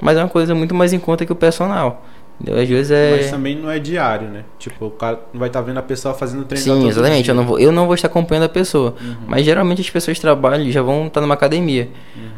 Mas é uma coisa muito mais em conta que o personal. Entendeu? Às vezes é Mas também não é diário, né? Tipo, o cara não vai estar vendo a pessoa fazendo treino Sim, exatamente. Eu não, vou, eu não vou estar acompanhando a pessoa. Uhum. Mas geralmente as pessoas trabalham e já vão estar numa academia.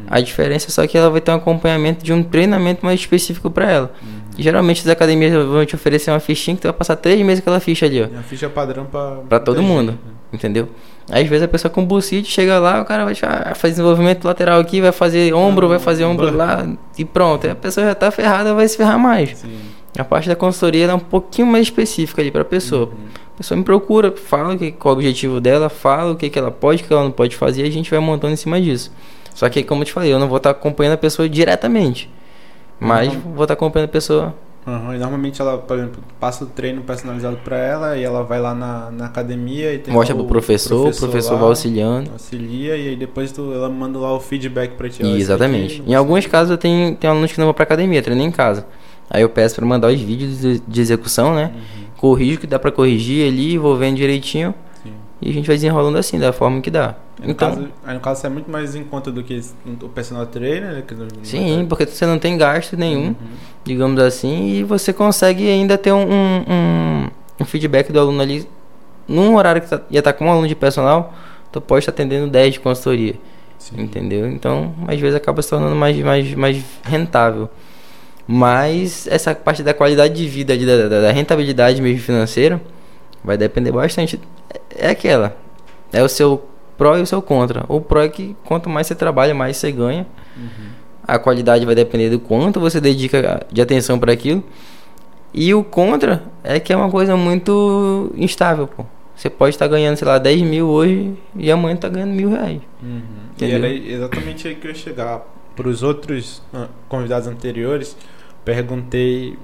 A diferença é só que ela vai ter um acompanhamento de um treinamento mais específico para ela. Uhum. E geralmente as academias vão te oferecer uma fichinha que tu vai passar três meses com aquela ficha ali, ó. E a ficha padrão pra... Pra todo mundo. gente, né? Entendeu? Às vezes a pessoa com bucite chega lá, o cara vai ah, fazer desenvolvimento lateral aqui, vai fazer ombro, vai fazer ombro lá e pronto. Aí a pessoa já tá ferrada, vai se ferrar mais. Sim. A parte da consultoria é um pouquinho mais específica ali pra pessoa. Uhum. A pessoa me procura, fala que, qual é o objetivo dela, fala o que, que ela pode, o que ela não pode fazer e a gente vai montando em cima disso. Só que, como eu te falei, eu não vou estar acompanhando a pessoa diretamente. Mas Uhum. vou estar acompanhando a pessoa. Uhum. E normalmente ela, por exemplo, passa o treino personalizado pra ela e ela vai lá na, na academia e tem mostra pro professor, o professor lá, vai auxiliando. Auxilia e aí depois tu, ela manda lá o feedback pra ti. exatamente. Em alguns casos eu tenho, tenho alunos que não vão pra academia, treinam em casa. Aí eu peço pra mandar os vídeos de, de execução, né? Uhum. Corrijo que dá pra corrigir ali, vou vendo direitinho. E a gente vai desenrolando assim, da forma que dá. No, Então, caso, no caso isso é muito mais em conta do que o personal trainer, né? sim, porque você não tem gasto nenhum, Uhum. digamos assim, e você consegue ainda ter um, um, um- feedback do aluno ali, num horário que tá, ia estar com um aluno de personal, tu pode estar atendendo 10 de consultoria. Sim. Entendeu? Então, às vezes acaba se tornando mais, mais, mais rentável. Mas essa parte da qualidade de vida, da, da- da rentabilidade mesmo financeira, vai depender bastante. É é aquela. É o seu pró e o seu contra. O pró é que quanto mais você trabalha, mais você ganha. A qualidade vai depender do quanto você dedica de atenção para aquilo. E o contra é que é uma coisa muito instável, pô. Você pode estar ganhando, sei lá, 10 mil hoje e amanhã tá ganhando mil reais. Uhum. E era exatamente aí que eu ia chegar. Para os outros ah, convidados anteriores, perguntei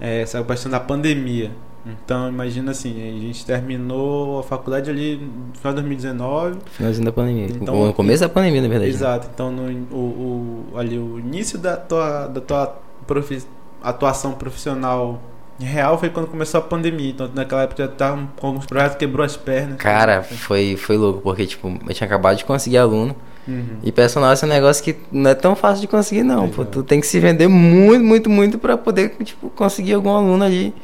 eh, essa questão da pandemia. Então, imagina assim, a gente terminou a faculdade ali no final de 2019. Finalzinho da pandemia. Então- no começo da pandemia, na verdade. né? Exato. Então, no, o, o- ali, o início da tua, da tua profi- atuação profissional real foi quando começou a pandemia. Então, naquela época já tava com alguns projetos, quebrou as pernas. Cara, foi, foi louco, porque, tipo, eu tinha acabado de conseguir aluno. Uhum. E personal é um negócio que não é tão fácil de conseguir, não. Pô, tu tem que se vender muito, muito, muito pra poder, tipo, conseguir algum aluno ali.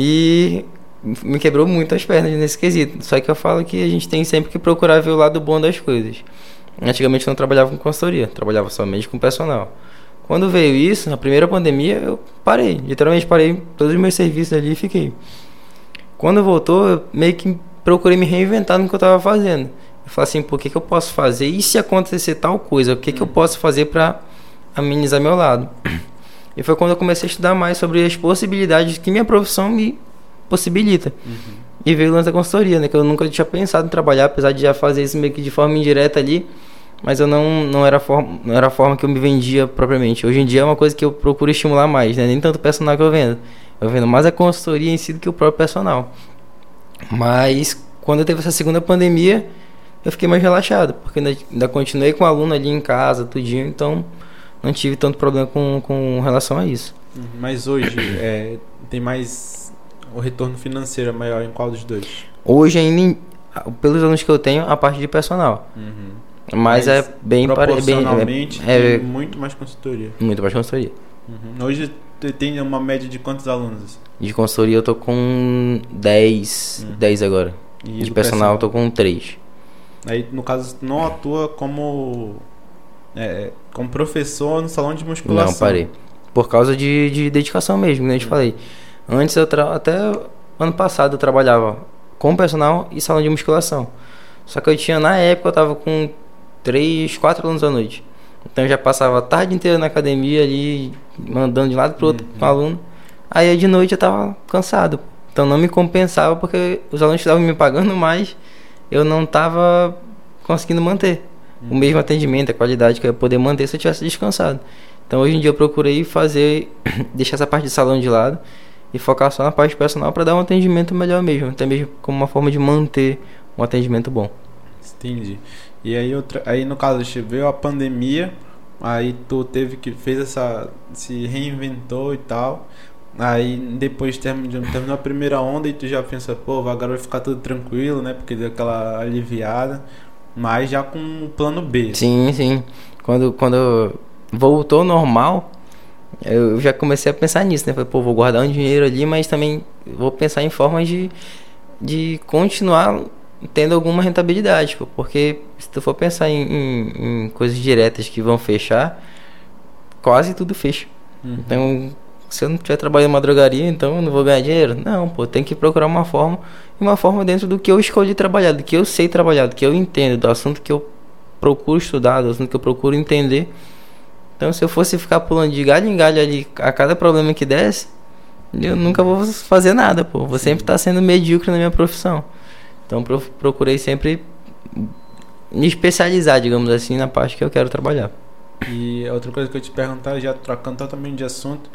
E me quebrou muito as pernas nesse quesito. Só que eu falo que a gente tem sempre que procurar ver o lado bom das coisas. Antigamente eu não trabalhava com consultoria, trabalhava somente com personal. Quando veio isso, na primeira pandemia, eu parei. Literalmente parei todos os meus serviços ali e fiquei. Quando voltou, eu meio que procurei me reinventar no que eu estava fazendo. Eu falei assim, por que, que eu posso fazer? E se acontecer tal coisa, o que, que eu posso fazer para amenizar meu lado? E foi quando eu comecei a estudar mais sobre as possibilidades que minha profissão me possibilita. E veio o lance da consultoria, né? Que eu nunca tinha pensado em trabalhar, apesar de já fazer isso meio que de forma indireta ali. Mas eu não, não, era, a forma, não era a forma que eu me vendia propriamente. Hoje em dia é uma coisa que eu procuro estimular mais, né? Nem tanto o personal que eu vendo. Eu vendo mais a consultoria em si do que o próprio personal. Mas quando teve essa segunda pandemia, eu fiquei mais relaxado, porque ainda, ainda continuei com o aluno ali em casa, tudinho, então não tive tanto problema com, com relação a isso. Uhum. Mas hoje é, tem mais. O retorno financeiro é maior em qual dos dois? Hoje ainda, em- pelos alunos que eu tenho, a parte de personal. Mas, é bem pare- bem Proporcionalmente, é, é tem muito mais consultoria. muito mais consultoria. Uhum. Hoje tem uma média de quantos alunos? De consultoria eu tô com 10, Hum. 10 agora. E de do personal eu tô com 3. Aí, no caso, não atua como. É, como professor no salão de musculação. Não, parei. Por causa de, de dedicação mesmo, como eu te falei. Antes eu até ano passado eu trabalhava com personal e salão de musculação. Só que eu tinha, na época, eu tava com 3, 4 alunos à noite. Então eu já passava a tarde inteira na academia ali, mandando de um lado pro outro com o aluno. Aí de noite eu tava cansado. Então não me compensava porque os alunos estavam me pagando mais, eu não tava conseguindo manter o mesmo atendimento, a qualidade que eu ia poder manter se eu tivesse descansado. Então hoje em dia eu procurei fazer, deixar essa parte de salão de lado e focar só na parte personal para dar um atendimento melhor mesmo, até mesmo como uma forma de manter um atendimento bom. Entendi. E aí, outra, aí no caso, veio a pandemia, aí tu teve que fez essa se reinventou e tal. Aí depois terminou, terminou a primeira onda e tu já pensa, pô, agora vai ficar tudo tranquilo, né? Porque deu aquela aliviada, mas já com um plano B. Sim, sim. Quando, quando voltou normal, eu já comecei a pensar nisso, né? Falei, pô, vou guardar um dinheiro ali, mas também vou pensar em formas de, de continuar tendo alguma rentabilidade, pô, porque se tu for pensar em, em- em coisas diretas que vão fechar, quase tudo fecha. Uhum. Então, se eu não estiver trabalhando em uma drogaria, então eu não vou ganhar dinheiro? Não, pô, tem que procurar uma forma, uma forma dentro do que eu escolhi trabalhar, do que eu sei trabalhar, do que eu entendo, do assunto que eu procuro estudar, do assunto que eu procuro entender. Então, se eu fosse ficar pulando de galho em galho ali a cada problema que desse, eu nunca vou fazer nada, pô. Vou sempre estar sendo medíocre na minha profissão. Então, pro- procurei sempre me especializar, digamos assim, na parte que eu quero trabalhar. E outra coisa que eu te perguntar, já trocando totalmente de assunto,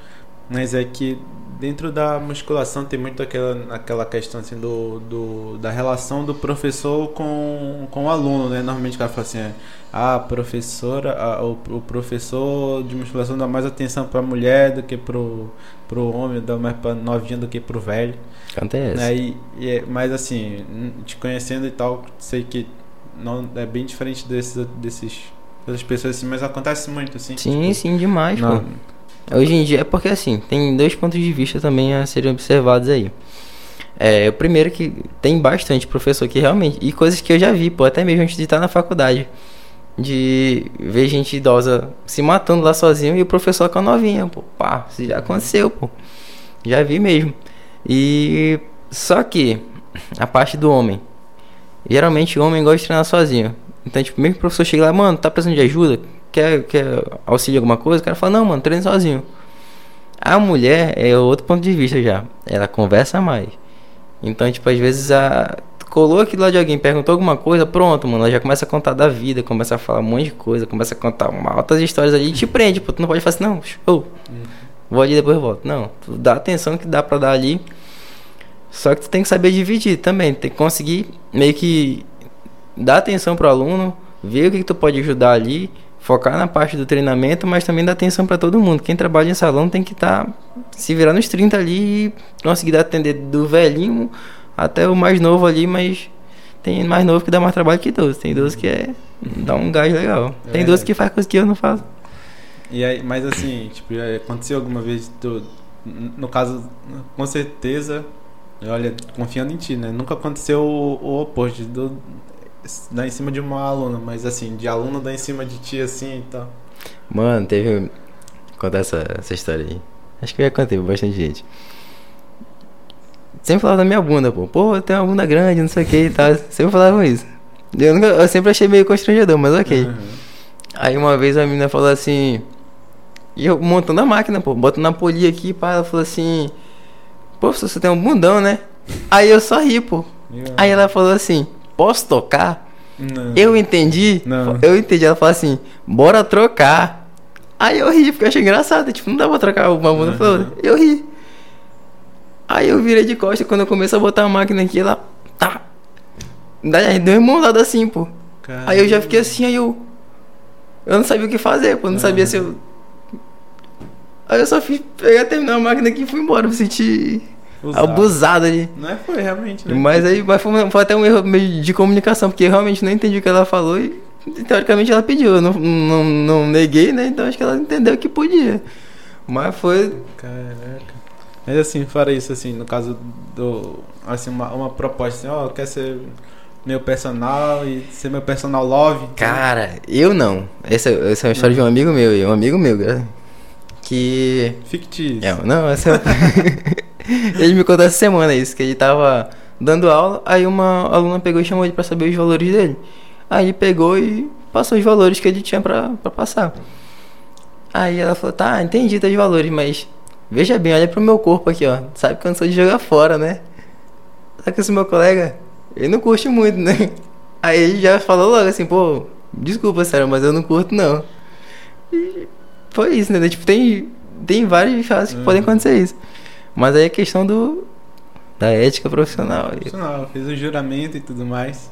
mas é que dentro da musculação tem muito aquela, aquela questão assim do, do, da relação do professor com, com o aluno, né? Normalmente o cara fala assim, é, a professora, a- o, o professor de musculação dá mais atenção para a mulher do que pro, pro homem, dá mais para novinha do que pro velho. Acontece. Né? E, e é- mas assim, te conhecendo e tal, sei que não é bem diferente desses, desses dessas pessoas assim, mas acontece muito assim. Sim, tipo, sim, demais, na- pô. Hoje em dia é porque assim, tem dois pontos de vista também a serem observados aí. É, o primeiro que tem bastante professor que realmente. E coisas que eu já vi, pô, até mesmo antes de estar na faculdade. De ver gente idosa se matando lá sozinho e o professor com a novinha, pô. Pá, isso já aconteceu, pô. Já vi mesmo. E. Só que, a parte do homem. Geralmente o homem gosta de treinar sozinho. Então, tipo, mesmo o professor chega lá, mano, tá precisando de ajuda? Quer, quer auxílio alguma coisa? O cara fala, não, mano, treina sozinho. A mulher é outro ponto de vista já. Ela conversa mais. Então, tipo, às vezes a. Colou aquilo lá de alguém, perguntou alguma coisa, pronto, mano. Ela já começa a contar da vida, começa a falar um monte de coisa, começa a contar uma, altas histórias ali e te prende, pô. Tu não pode falar assim, não, show. Vou ali depois volto. Não, tu dá atenção que dá pra dar ali. Só que tu tem que saber dividir também. Tem que conseguir meio que dar atenção pro aluno, ver o que, que tu pode ajudar ali, focar na parte do treinamento, mas também dar atenção para todo mundo. Quem trabalha em salão tem que estar se virar nos 30 ali e conseguir atender do velhinho até o mais novo ali, mas tem mais novo que dá mais trabalho que idoso. Tem idoso que é dá um gás legal. Tem É. idoso que faz coisa que eu não faço. E aí, mas assim, tipo, aconteceu alguma vez, tu, no caso, com certeza, olha, confiando em ti, né? Nunca aconteceu o, o oposto, do, dar em cima de uma aluna, mas assim, de aluno dar em cima de ti assim e tal. Mano, teve. Contar essa, essa história aí. Acho que eu já contei pra bastante gente. Sempre falava da minha bunda, pô. Pô, eu tenho uma bunda grande, não sei o que e tal. Sempre falavam isso. Eu, nunca- eu sempre achei meio constrangedor, mas ok. Uhum. Aí uma vez a menina falou assim. E eu montando a máquina, pô, botando na polia aqui, pá, ela falou assim. Pô, você tem um bundão, né? Aí eu só ri, pô. Aí ela falou assim: Posso tocar? Não. Eu entendi. Não. Eu entendi. Ela falou assim: bora trocar. Aí eu ri, porque eu achei engraçado. Tipo, não dá pra trocar uma bunda outra. Eu ri. Aí eu virei de costas. Quando eu comecei a botar a máquina aqui, ela. Tá. Daí deu uma mãozada assim, pô. Cara, Aí eu já fiquei assim, aí eu. Eu não sabia o que fazer, pô. Não sabia se eu. Aí eu só fiz pegar, terminar a máquina aqui e fui embora. Me senti usado. abusado ali. Não é, foi realmente, né? Mas aí mas foi, foi até um erro meio de comunicação, porque eu realmente não entendi o que ela falou e teoricamente ela pediu. Eu não, não, não neguei, né? Então acho que ela entendeu que podia. Mas foi. Caraca. Mas assim, fora isso, assim, no caso do. Assim, uma, uma proposta assim, ó, quer ser meu personal e ser meu personal love. Cara, eu não. Essa, essa é uma história de um amigo meu, e um amigo meu, cara, que. Fictício. É, não, essa. ele me contou essa semana isso, que ele tava dando aula, aí uma aluna pegou e chamou ele pra saber os valores dele. Aí ele pegou e passou os valores que ele tinha pra, pra passar. Aí ela falou, tá, entendi teus valores, mas veja bem, olha pro meu corpo aqui, ó. Sabe que eu não sou de jogar fora, né? Só que esse meu colega, ele não curte muito, né? Aí ele já falou logo assim, pô, desculpa, sério, mas eu não curto não. E foi isso, né? Tipo, tem, tem várias fases que podem Uhum. acontecer isso. Mas aí é questão do da ética profissional. Profissional, fez o juramento e tudo mais.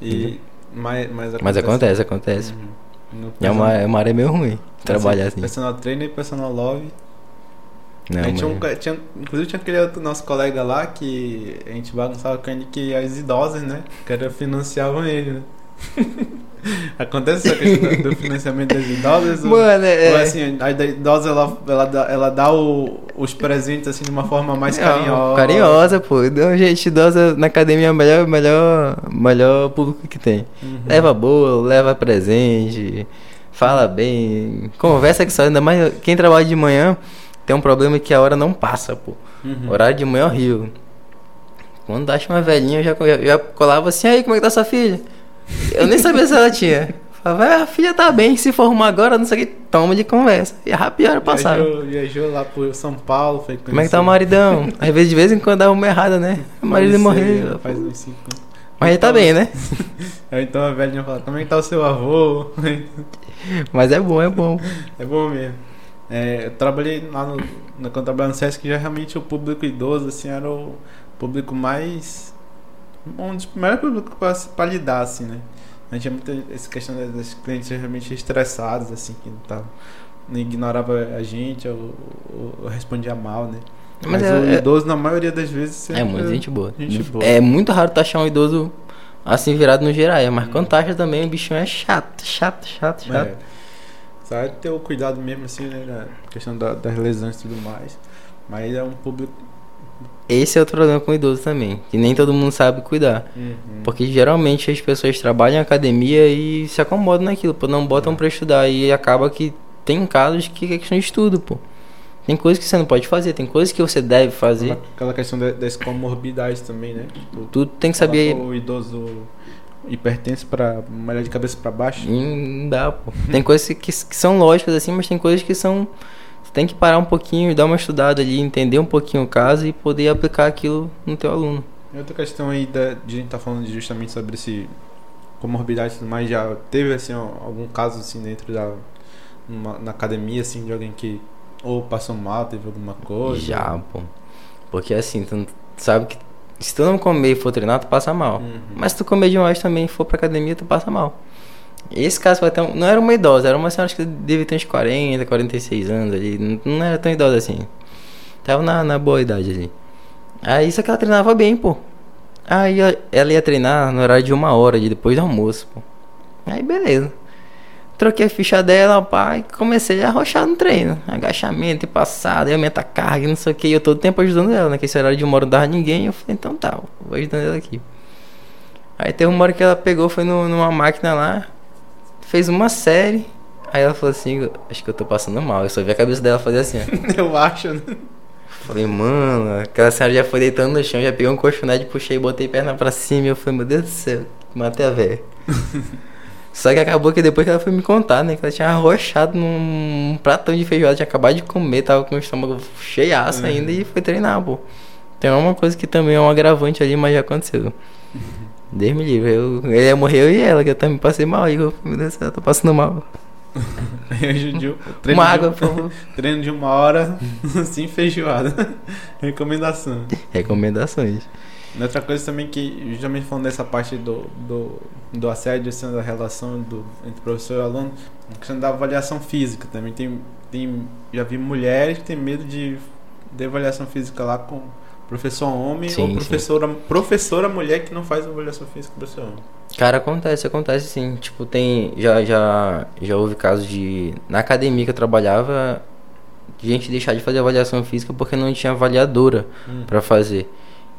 E. Mas, mas, Mas acontece, acontece. Uhum. É uma, é uma área meio ruim trabalhar assim. Personal trainer e personal love. Não, Aí tinha um, tinha, inclusive tinha aquele outro nosso colega lá que a gente bagunçava com ele que as idosas, né? Que era, financiavam ele, né? Acontece essa questão do- financiamento das idosas? Mano, é. Ou assim, a idosa ela, ela dá, ela dá o- os presentes assim de uma forma mais Não, carinhosa. Carinhosa, pô. Não, gente idosa na academia é o melhor, melhor, melhor público que tem. Uhum. Leva boa, leva presente, fala bem, conversa que só. Ainda mais quem trabalha de manhã tem um problema que a hora não passa, pô. Uhum. Horário de manhã é horrível. Quando acha uma velhinha, eu já, já, já colava assim, aí, como é que tá sua filha? Eu nem sabia se ela tinha. Falava, "Ah, a filha tá bem, se formar agora, não sei o que, toma de conversa. E hora passava. Viajou, viajou lá pro São Paulo, foi Como é que tá o maridão? Às vezes, de vez em quando dá uma errada, né? O marido morreu. Faz uns cinco anos. Mas ele tá bem, né? Então a velhinha fala, como é que tá o seu avô? Mas é bom, é bom. É bom mesmo. É, eu trabalhei lá no, no, quando eu trabalhava no Sesc, já realmente o público idoso, assim, era o público mais. Um dos primeiros públicos pra lidar, assim, né? A gente tinha muita essa questão das- clientes realmente estressados, assim, que não, tava, não ignorava a gente ou, ou- ou respondia mal, né? Mas Mas, é- o é- idoso, na maioria das vezes, É muito gente boa. Gente boa. É muito raro tu achar um idoso assim virado no geral. Mas quando tu acha também, o bichinho é chato, chato, chato, chato. É. Só ter o cuidado mesmo, assim, né? Na questão da- das lesões e tudo mais. Mas é um público esse é outro problema com o idoso também, que nem todo mundo sabe cuidar. Uhum. Porque geralmente as pessoas trabalham em academia e se acomodam naquilo, pô, não botam pra estudar. E acaba que tem casos que é questão de estudo, pô. Tem coisas que você não pode fazer, tem coisas que você deve fazer. Aquela- questão da- das comorbidades também, né? Tu Tu tem que saber. o idoso hipertenso pra malhar de cabeça pra baixo. Não dá, pô. Tem coisas que, que são lógicas assim, mas tem coisas que são. Tem que parar um pouquinho e dar uma estudada ali, entender um pouquinho o caso e poder aplicar aquilo no teu aluno. E outra questão aí da, de a gente tá falando justamente sobre esse comorbidade e tudo mais, já teve assim algum caso assim dentro da numa- na academia assim de alguém que ou passou mal, teve alguma coisa? Já, pô. Porque assim, tu sabe que se tu não comer e for treinar, tu passa mal. Uhum. Mas se tu comer demais também e for pra academia, tu passa mal. Esse caso foi até um- não era uma idosa, era uma senhora que devia ter uns 40, 46 anos ali. Não, era tão idosa assim. Tava na, na boa idade ali. Aí só que ela treinava bem, pô. Aí ela- ia treinar no horário de uma hora, de depois do almoço, pô. Aí beleza. Troquei a ficha dela, pai, comecei a arrochar no treino. Agachamento e passada, e aumenta a carga, não sei o que. Eu todo tempo ajudando ela, né? Que esse horário de uma hora não dava ninguém. Eu falei, então tá, vou ajudando ela aqui. Aí teve uma hora que ela pegou, foi no- numa máquina lá, fez uma série. Aí ela falou assim, acho que eu tô passando mal. Eu só vi a cabeça dela fazer assim, ó. Eu acho, né? Falei, mano, aquela senhora já foi deitando no chão, já peguei um colchonete, puxei, botei perna pra cima. E eu falei, meu Deus do céu, matei a velha. Só que acabou que depois que ela foi me contar, né? Que ela tinha arrochado num pratão de feijoada, tinha acabado de comer, tava com o estômago cheiaço Uhum. ainda e foi treinar, pô. Então é uma coisa que também é um agravante ali, mas já aconteceu. Deus me livre, eu, ele morreu e ela, que eu também passei mal. E eu, meu Deus do céu, eu tô passando mal. Dia, treino Uma de- água, por favor. Treino de uma hora, sem feijoada. Recomendação. Recomendações. Outra coisa também que, justamente falando dessa parte do, do, do assédio, assim, da relação do, entre professor e aluno, a questão da avaliação física também. Tem, tem, já vi mulheres que têm medo de, de avaliação física lá com professor homem Sim, ou sim. professora, professora mulher que não faz avaliação física com professor homem. Cara, acontece, acontece sim. Tipo, tem. Já, já, já houve casos de. Na academia que eu trabalhava, de gente deixar de fazer avaliação física porque não tinha avaliadora Hum. pra fazer.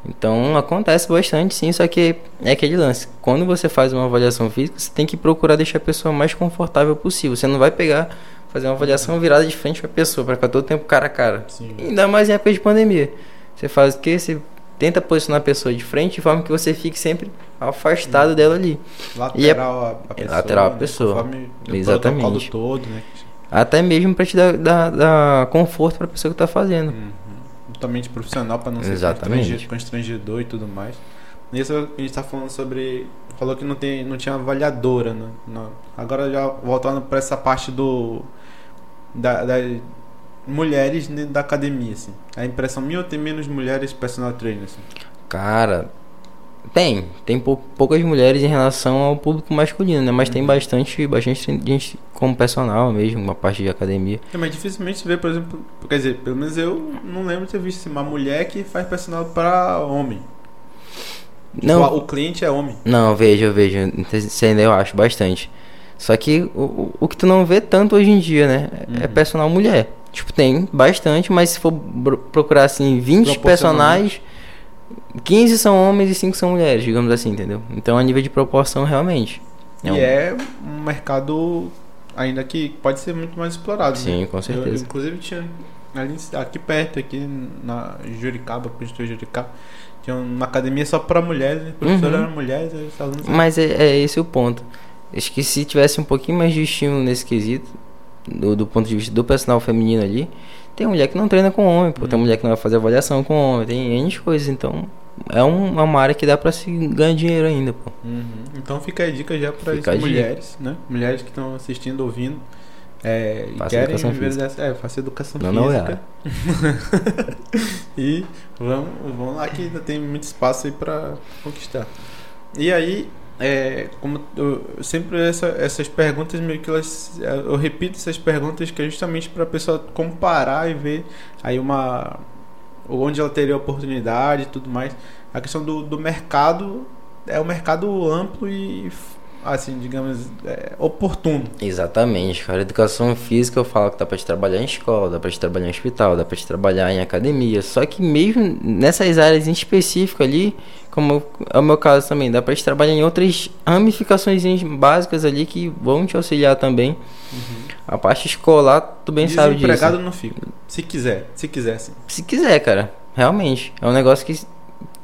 Então acontece bastante sim, só que é aquele lance. Quando você faz uma avaliação física, você tem que procurar deixar a pessoa mais confortável possível. Você não vai pegar, fazer uma avaliação virada de frente pra pessoa, pra ficar todo tempo cara a cara. Sim. Ainda mais em época de pandemia. Você faz o quê? Você tenta posicionar a pessoa de frente de forma que você fique sempre afastado dela ali. Lateral a, a é pessoa. lateral a né, pessoa. o Exatamente. todo, né? Até mesmo pra te dar, dar, dar conforto pra pessoa que tá fazendo. Uhum. Totalmente profissional para não ser Exatamente. constrange- constrangedor e tudo mais. Isso a gente tá falando sobre. Falou que não, tem, não tinha avaliadora, né? Não. Agora já voltando para essa parte do. Da, da mulheres dentro da academia, assim. A impressão minha ou tem menos mulheres personal trainer, assim? Cara, tem. Tem pou- poucas mulheres em relação ao público masculino, né? Mas tem bastante, bastante gente como personal mesmo, uma parte de academia. É, mas dificilmente se vê, por exemplo. Quer dizer, pelo menos eu não lembro de ter visto assim, uma mulher que faz personal para homem. Tipo, Não, o cliente é homem. Não, vejo, eu vejo. Isso ainda eu acho bastante. Só que o, o, que tu não vê tanto hoje em dia, né? É Uhum. personal mulher. Tipo, tem bastante, mas se for procurar assim, 20 Proporcionalmente. personagens, 15 são homens e 5 são mulheres, digamos assim, entendeu? Então a nível de proporção realmente. E um- é um mercado ainda que pode ser muito mais explorado. Sim, né? com certeza. Eu, inclusive tinha ali, aqui perto, aqui na Juricaba, Conjuntor Juricaba, tinha uma academia só para mulheres, né? professora Uhum. era os alunos Mas é, é esse o ponto. Acho que se tivesse um pouquinho mais de estímulo nesse quesito, do, do ponto de vista do personal feminino ali, tem mulher que não treina com homem, pô, Uhum. tem mulher que não vai fazer avaliação com homem, tem N coisas, então é, um, é uma área que dá pra se ganhar dinheiro ainda, pô. Uhum. Então fica a dica já para as dica. mulheres, né? Mulheres que estão assistindo, ouvindo. É, Faça querem educação viver física. dessa, é, faça educação Não, não física. e vamos, vamos lá que ainda tem muito espaço aí para conquistar. E aí, é, como eu, sempre essa- essas perguntas meio que elas, é, eu repito essas perguntas que é justamente para a pessoa comparar e ver aí uma onde ela teria oportunidade e tudo mais. A questão do, do mercado é um mercado amplo e assim, digamos, é, oportuno. Exatamente, cara. Educação física eu falo que dá pra te trabalhar em escola, dá pra te trabalhar em hospital, dá pra te trabalhar em academia. Só que mesmo nessas áreas em específico ali, como é o meu caso também, dá pra te trabalhar em outras ramificações básicas ali que vão te auxiliar também. A parte escolar, tu bem sabe disso. Desempregado não fica. Se quiser, se quiser, sim. Se quiser, cara. Realmente. É um negócio que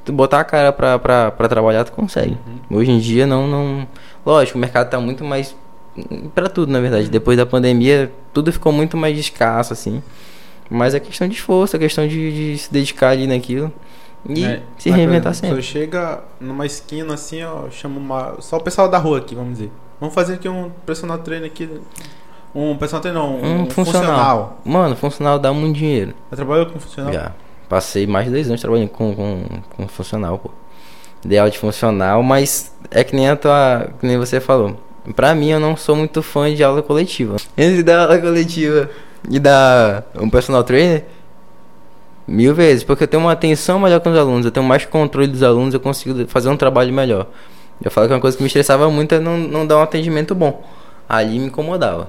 tu botar a cara pra, pra, pra trabalhar, tu consegue. Hoje em dia não, não. Lógico, o mercado tá muito mais. Pra tudo, na verdade. Depois da pandemia, tudo ficou muito mais escasso, assim. Mas é questão de esforço, é questão de, de se dedicar ali naquilo. E É, se reinventar exemplo, sempre. Chega numa esquina assim, ó, chama uma. Só o pessoal da rua aqui, vamos dizer. Vamos fazer aqui um personal trainer aqui. Um personal trainer não, um, Um funcional. Mano, funcional dá muito dinheiro. Já trabalhou com funcional? Já. Passei mais de dois anos trabalhando com, com, com funcional, pô. Aula de funcional, mas é que nem a tua. Que nem você falou. Pra mim, eu não sou muito fã de aula coletiva. Entre dar aula coletiva e dar um personal trainer, mil vezes. Porque eu tenho uma atenção melhor com os alunos, eu tenho mais controle dos alunos, eu consigo fazer um trabalho melhor. Eu falo que uma coisa que me estressava muito é não, não dar um atendimento bom. Ali me incomodava.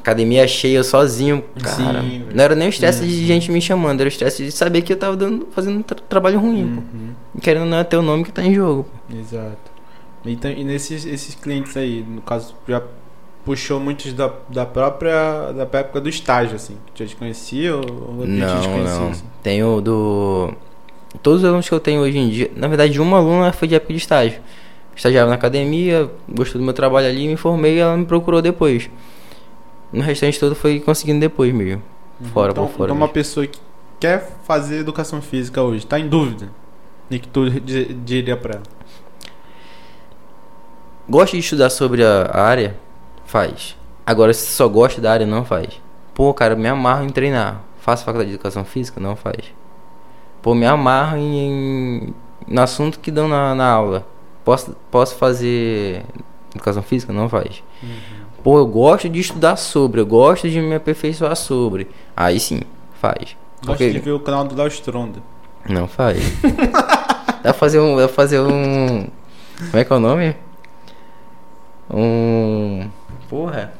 Academia cheia, sozinho, cara. Sim, não era nem o estresse de gente me chamando, era o estresse de saber que eu tava dando, fazendo um tra- trabalho ruim, pô. Uhum, E querendo não é teu nome que tá em jogo. pô. exato. Então, e nesses esses clientes aí, no caso, já puxou muitos da, da própria da época do estágio, assim, que já te conhecia ou, ou te Não, desconhecia, não. assim? Tenho do. Todos os alunos que eu tenho hoje em dia. Na verdade, uma aluna foi de época de estágio. Estagiava na academia, gostou do meu trabalho ali, me formei e ela me procurou depois. No restante todo foi conseguindo depois mesmo. Fora então, por fora. então uma mesmo. pessoa que quer fazer educação física hoje, tá em dúvida? E que tu di- diria pra ela? Gosta de estudar sobre a área? Faz. Agora, se só gosta da área, não faz. Pô, cara, me amarro em treinar. Faço faculdade de educação física? Não faz. Pô, me amarro em, no assunto que dão na, na aula. Posso, posso fazer educação física? Não faz. Pô, eu gosto de estudar sobre, eu gosto de me aperfeiçoar sobre. Aí sim, faz. Gosto Porque- de ver o canal do Léo Stronda. não faz. dá pra fazer um. Dá fazer um. Como é que é o nome? Um. Porra.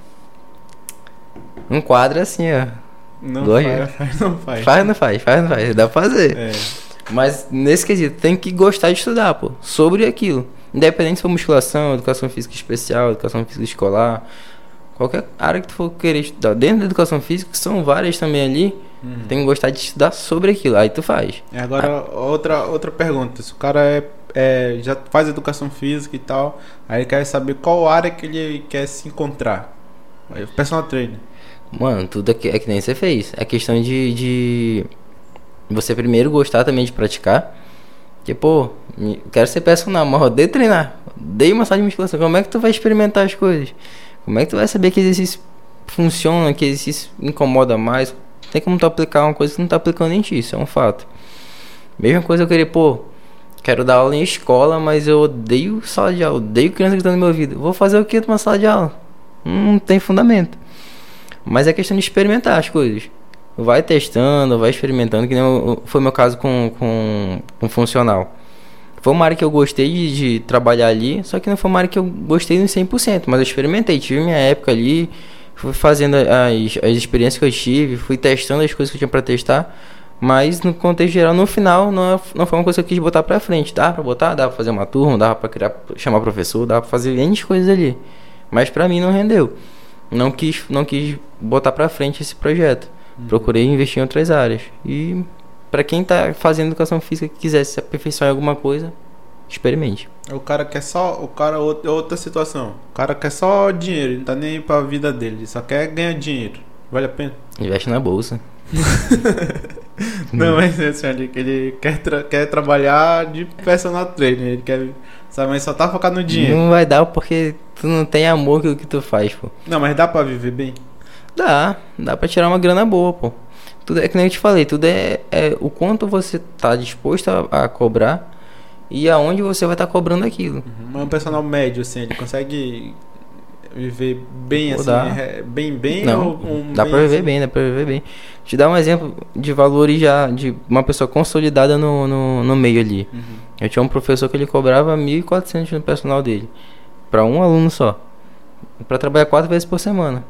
Um quadro assim, ó. Não faz, faz, não faz. Faz não faz? Faz não faz? Dá pra fazer. É. Mas nesse quesito, tem que gostar de estudar, pô. Sobre aquilo. Independente se for musculação, educação física especial, educação física escolar. Qualquer área que tu for querer estudar. Dentro da educação física, que são várias também ali. Uhum. Tem que gostar de estudar sobre aquilo. Aí tu faz. E agora, outra, outra pergunta. Se o cara é, é- já faz educação física e tal, aí ele quer saber qual área que ele quer se encontrar. Personal trainer. Mano, tudo é que, é que nem você fez. É questão de, de você primeiro gostar também de praticar. Porque, pô, quero ser personal, mas odeio treinar. Odeio massagem de musculação. Como é que tu vai experimentar as coisas? Como é que tu vai saber que exercício funciona, que exercício incomoda mais? Tem como tu aplicar uma coisa que não tá aplicando em ti, isso é um fato. Mesma coisa eu querer, pô, quero dar aula em escola, mas eu odeio sala de aula, odeio criança gritando no meu ouvido. Vou fazer o que numa sala de aula? Não tem fundamento. Mas é questão de experimentar as coisas. Vai testando, vai experimentando, que nem foi meu caso com, com, com funcional. Foi uma área que eu gostei de, de trabalhar ali, só que não foi uma área que eu gostei no 100%, mas eu experimentei, tive minha época ali, fui fazendo as, as experiências que eu tive, fui testando as coisas que eu tinha pra testar, mas no contexto geral, no final, não, é- não foi uma coisa que eu quis botar pra frente. Dá pra botar, dá pra fazer uma turma, dá pra criar, chamar professor, dá pra fazer N coisas ali, mas pra mim não rendeu. Não quis, não quis botar pra frente esse projeto. Procurei investir em outras áreas. E pra quem tá fazendo educação física que quiser se aperfeiçoar em alguma coisa, experimente. O cara quer só. O cara, outra outra situação. O cara quer só dinheiro, ele não tá nem aí pra vida dele, ele só quer ganhar dinheiro. Vale a pena? Investe na bolsa. Não, mas assim, ele, ele quer, tra- quer trabalhar de personal trainer, ele quer. Sabe, mas só tá focado no dinheiro. Não vai dar porque tu não tem amor pelo que tu faz, pô. Não, mas dá pra viver bem? Dá, dá pra tirar uma grana boa, pô. Tudo é que nem eu te falei, tudo é, é o quanto você tá disposto a, a cobrar e aonde você vai estar cobrando aquilo. Mas um personal médio, assim, ele consegue viver bem Pô, assim, dá. é, bem bem Não, ou um dá pra viver assim? bem, dá pra viver bem. Te dar um exemplo de valores já de uma pessoa consolidada no, no, no meio ali. Uhum. Eu tinha um professor que ele cobrava 1.400 no personal dele. Pra um aluno só. Pra trabalhar quatro vezes por semana.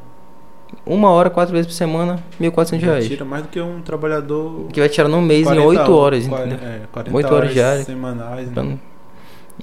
Uma hora, quatro vezes por semana, 1.400 reais. Tira mais do que um trabalhador. Que vai tirar no mês em 40 8 horas, entendeu? É, 40 Oito horas diárias. semanais. Né?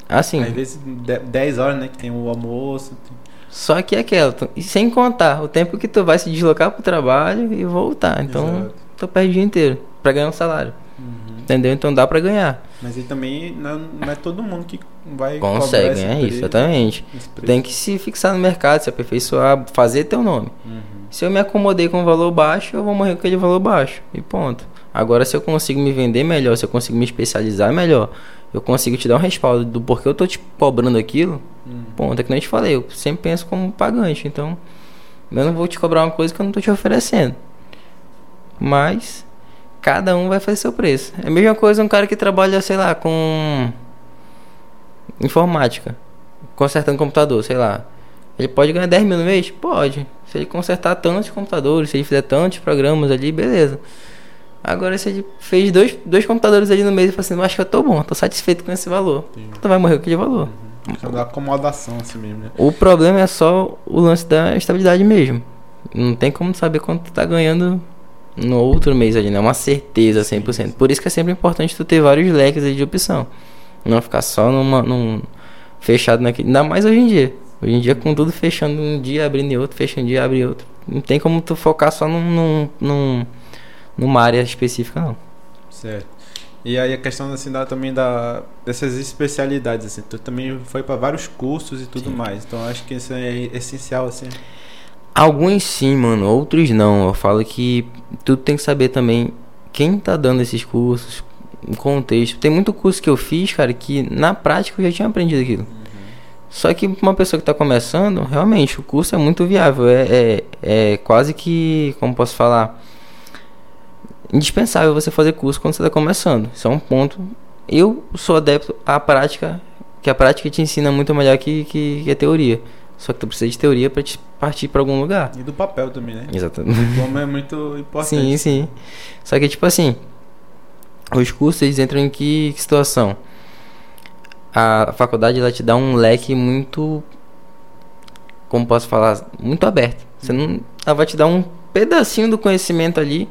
Assim, Às vezes de- 10 horas, né? Que tem o almoço. tem- só que é aquela. E sem contar o tempo que tu vai se deslocar pro trabalho e voltar. Então, Exato. tu perde o dia inteiro pra ganhar um salário. Uhum. Entendeu? Então dá pra ganhar. Mas aí também não, não é todo mundo que vai Consegue preço, isso, exatamente. Tem que se fixar no mercado, se aperfeiçoar, fazer teu nome. Uhum. Se eu me acomodei com um valor baixo, eu vou morrer com aquele valor baixo. E ponto. Agora, se eu consigo me vender melhor, se eu consigo me especializar melhor, eu consigo te dar um respaldo do porquê eu tô te cobrando aquilo, Uhum. ponto. É que nem eu te falei, eu sempre penso como pagante. Então, eu não vou te cobrar uma coisa que eu não tô te oferecendo. Mas, cada um vai fazer seu preço. É a mesma coisa um cara que trabalha, sei lá, com informática, consertando computador, sei lá. Ele pode ganhar 10 mil no mês? Pode. Se ele consertar tantos computadores, se ele fizer tantos programas ali, beleza. Agora, se ele fez dois, dois computadores ali no mês e fala assim, eu acho que eu tô bom, tô satisfeito com esse valor. Entendi. Tu vai morrer com aquele valor. Questão da acomodação assim mesmo, né? O problema é só o lance da estabilidade mesmo. Não tem como saber quanto tu tá ganhando no outro mês ali, né? Uma certeza 100%. Por isso que é sempre importante tu ter vários leques de opção. Não ficar só numa, num fechado naquele. Ainda mais hoje em dia. Hoje em dia com tudo fechando um dia, abrindo outro, fechando um dia, abre outro. Não tem como tu focar só num, num, num- numa área específica, não. Certo. E aí a questão assim da, também da dessas especialidades assim, tu também foi para vários cursos e tudo Sim. mais. Então acho que isso é essencial assim. Alguns sim, mano, outros não. Eu falo que tu tem que saber também quem tá dando esses cursos, o contexto. Tem muito curso que eu fiz, cara, que na prática eu já tinha aprendido aquilo. Só que uma pessoa que tá começando, realmente, o curso é muito viável. É, é, é quase que, como posso falar, indispensável você fazer curso quando você tá começando. Isso é um ponto. Eu sou adepto à prática, que a prática te ensina muito melhor que, que, que a teoria. Só que tu precisa de teoria pra te partir pra algum lugar. E do papel também, né? Exatamente. O diploma é muito importante. Sim, sim. Só que, tipo assim, os cursos eles entram em que, que situação? A faculdade ela te dá um leque muito. Como posso falar? Muito aberto. Você não, ela vai te dar um pedacinho do conhecimento ali.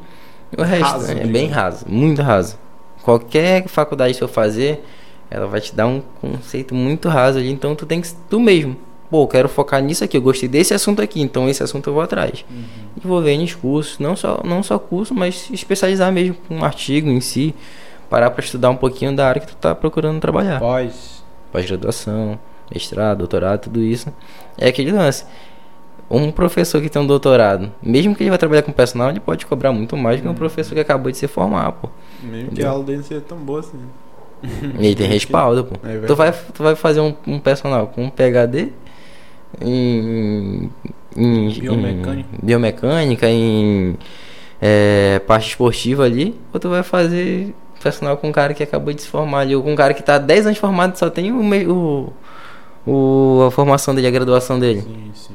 e O resto Raso, é bem raso, muito raso. Qualquer faculdade que eu fazer, ela vai te dar um conceito muito raso ali. Então tu tem que. Tu mesmo. Pô, eu quero focar nisso aqui. Eu gostei desse assunto aqui. Então esse assunto eu vou atrás Uhum. envolver nos cursos, não só, não só curso, mas especializar mesmo com um artigo em si, parar para estudar um pouquinho da área que tu tá procurando trabalhar. Pós. Pós-graduação, mestrado, doutorado, tudo isso. É aquele lance. Um professor que tem um doutorado, mesmo que ele vai trabalhar com personal, ele pode cobrar muito mais que um professor que acabou de se formar, pô. Mesmo que Entendeu? a aula dele seja tão boa assim. E ele tem respaldo, pô. É tu, vai, tu vai fazer um, um personal com um PHD em, em, Biomecânica. em biomecânica, em é, parte esportiva ali, ou tu vai fazer personal com um cara que acabou de se formar ali, ou com um cara que tá há 10 anos formado e só tem o, me- o, o- a formação dele, a graduação dele, Sim, sim.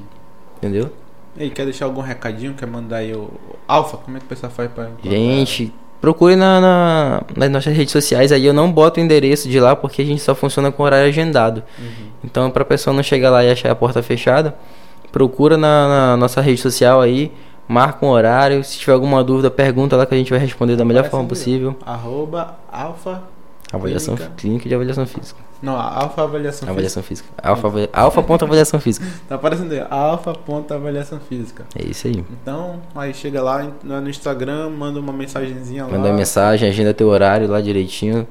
entendeu? E aí, quer deixar algum recadinho? Quer mandar aí o Alfa? Como é que o pessoal faz pra. Gente, procure na, na- nas nossas redes sociais aí. Eu não boto o endereço de lá porque a gente só funciona com horário agendado. Uhum. Então, pra pessoa não chegar lá e achar a porta fechada, procura na, na nossa rede social aí, marca um horário. Se tiver alguma dúvida, pergunta lá que a gente vai responder da melhor forma possível. Arroba Alfa. Avaliação Clínica. clínica de avaliação física. Não, Alfa Avaliação Física. Avaliação física. Alfa, avalia- alfa ponto avaliação física. Tá aparecendo aí, Alfa ponto avaliação física. É isso aí. Então, aí chega lá no Instagram, manda uma mensagenzinha lá. Manda uma mensagem, agenda teu horário lá direitinho.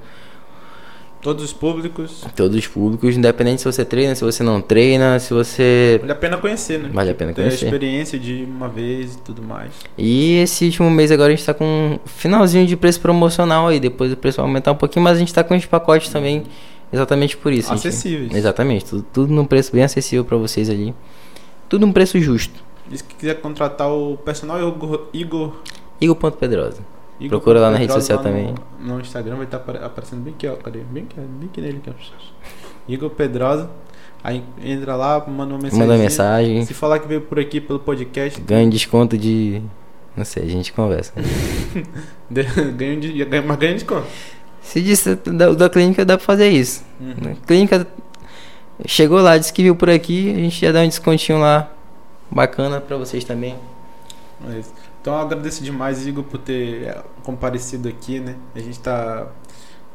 Todos os públicos. Todos os públicos, independente se você treina, se você não treina, se você. Vale a pena conhecer, né? Vale a pena Ter a conhecer. experiência de uma vez e tudo mais. E esse último mês agora a gente tá com um finalzinho de preço promocional aí. Depois o preço vai aumentar um pouquinho, mas a gente tá com os pacotes também exatamente por isso. a gente- Acessíveis. Exatamente, tudo, tudo num preço bem acessível pra vocês ali. Tudo num preço justo. E se quiser contratar o personal Igor. Igor, Igor.pedrosa. Igor Procura lá na rede social lá também. No, no Instagram vai estar aparecendo bem aqui, ó. Cadê? Bem aqui, bem aqui nele. Aqui, ó. Igor Pedrosa. Aí entra lá, manda uma mensagem. Manda mensagem, Se falar que veio por aqui pelo podcast, ganha desconto de. Não sei, a gente conversa. de- ganha, de, ganha, mas ganha de quanto? Se disse da, da clínica dá pra fazer isso. Uhum. Na Clínica. chegou lá, disse que viu por aqui, a gente ia dar um descontinho lá bacana pra vocês também. É isso. Então eu agradeço demais, Igor, por ter é, comparecido aqui, né? A gente tá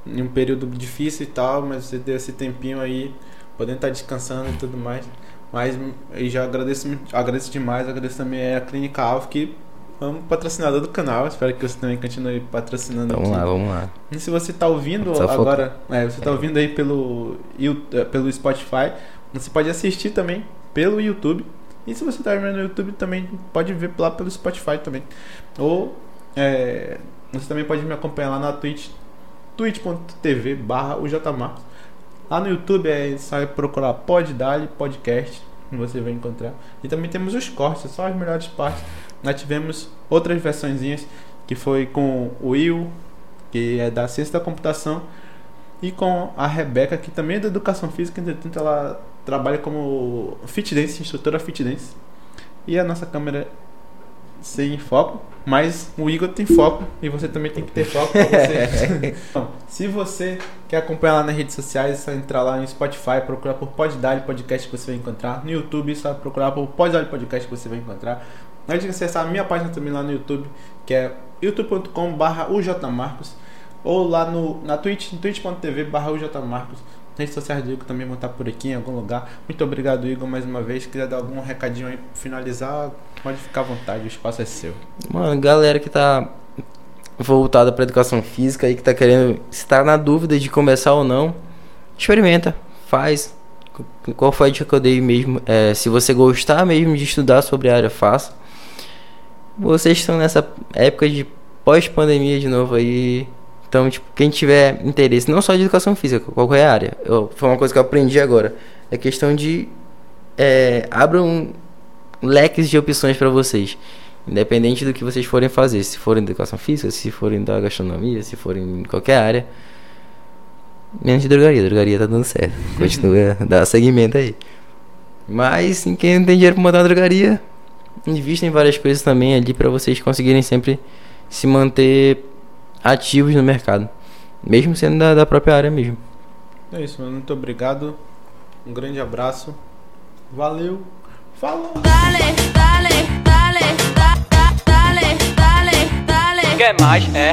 em um período difícil e tal, mas você deu esse tempinho aí, podendo estar descansando e tudo mais. Mas eu já agradeço, agradeço demais, agradeço também a Clínica Alvo, que é um patrocinador do canal. Espero que você também continue patrocinando Vamos aqui. lá, vamos lá. E se você está ouvindo Só agora, é, você está ouvindo aí pelo, eh, pelo Spotify, você pode assistir também pelo YouTube. E se você está vendo no YouTube também pode ver lá pelo Spotify também. Ou é, você também pode me acompanhar lá na Twitch, twitch.tv barra. Lá no YouTube é só procurar Pod Dali Podcast, você vai encontrar. E também temos os cortes, só as melhores partes. Nós tivemos outras versõezinhas que foi com o Will, que é da ciência da computação, e com a Rebeca, que também é da educação física, entretanto ela trabalha como fit dance, instrutora fit dance. E a nossa câmera sem foco, mas o Igor tem foco e você também tem que ter foco pra você. Então, se você quer acompanhar lá nas redes sociais, é só entrar lá no Spotify, procurar por Poddali Podcast que você vai encontrar. No YouTube, é só procurar por Poddali Podcast que você vai encontrar. Não deixe de acessar a minha página também lá no YouTube, que é youtube.com.br ujmarcos ou lá no, na Twitch, twitch.tv barra ujmarcos. Redes sociais do Igor também vão estar por aqui em algum lugar. Muito obrigado, Igor, mais uma vez. Se quiser dar algum recadinho aí finalizar, pode ficar à vontade, o espaço é seu. Mano, galera que tá voltada pra educação física aí, que tá querendo, se tá na dúvida de começar ou não, experimenta, faz. Qu- Qual foi a dica que eu dei mesmo? É, se você gostar mesmo de estudar sobre a área, faça. Vocês estão nessa época de pós-pandemia de novo aí. Então, tipo, quem tiver interesse, não só de educação física, qualquer área. Eu, foi uma coisa que eu aprendi agora. É questão de. É, abram leques de opções pra vocês. Independente do que vocês forem fazer, se forem da educação física, se forem da gastronomia, se forem em qualquer área. Menos de drogaria, drogaria tá dando certo. Continua, dá seguimento aí. Mas em quem não tem dinheiro pra montar uma drogaria, invista em várias coisas também ali pra vocês conseguirem sempre se manter ativos no mercado. Mesmo sendo da, da própria área mesmo. É isso, mano. Muito obrigado. Um grande abraço. Valeu. Falou! Dale, dale, dale, da, da, dale, dale, dale. Quer mais? É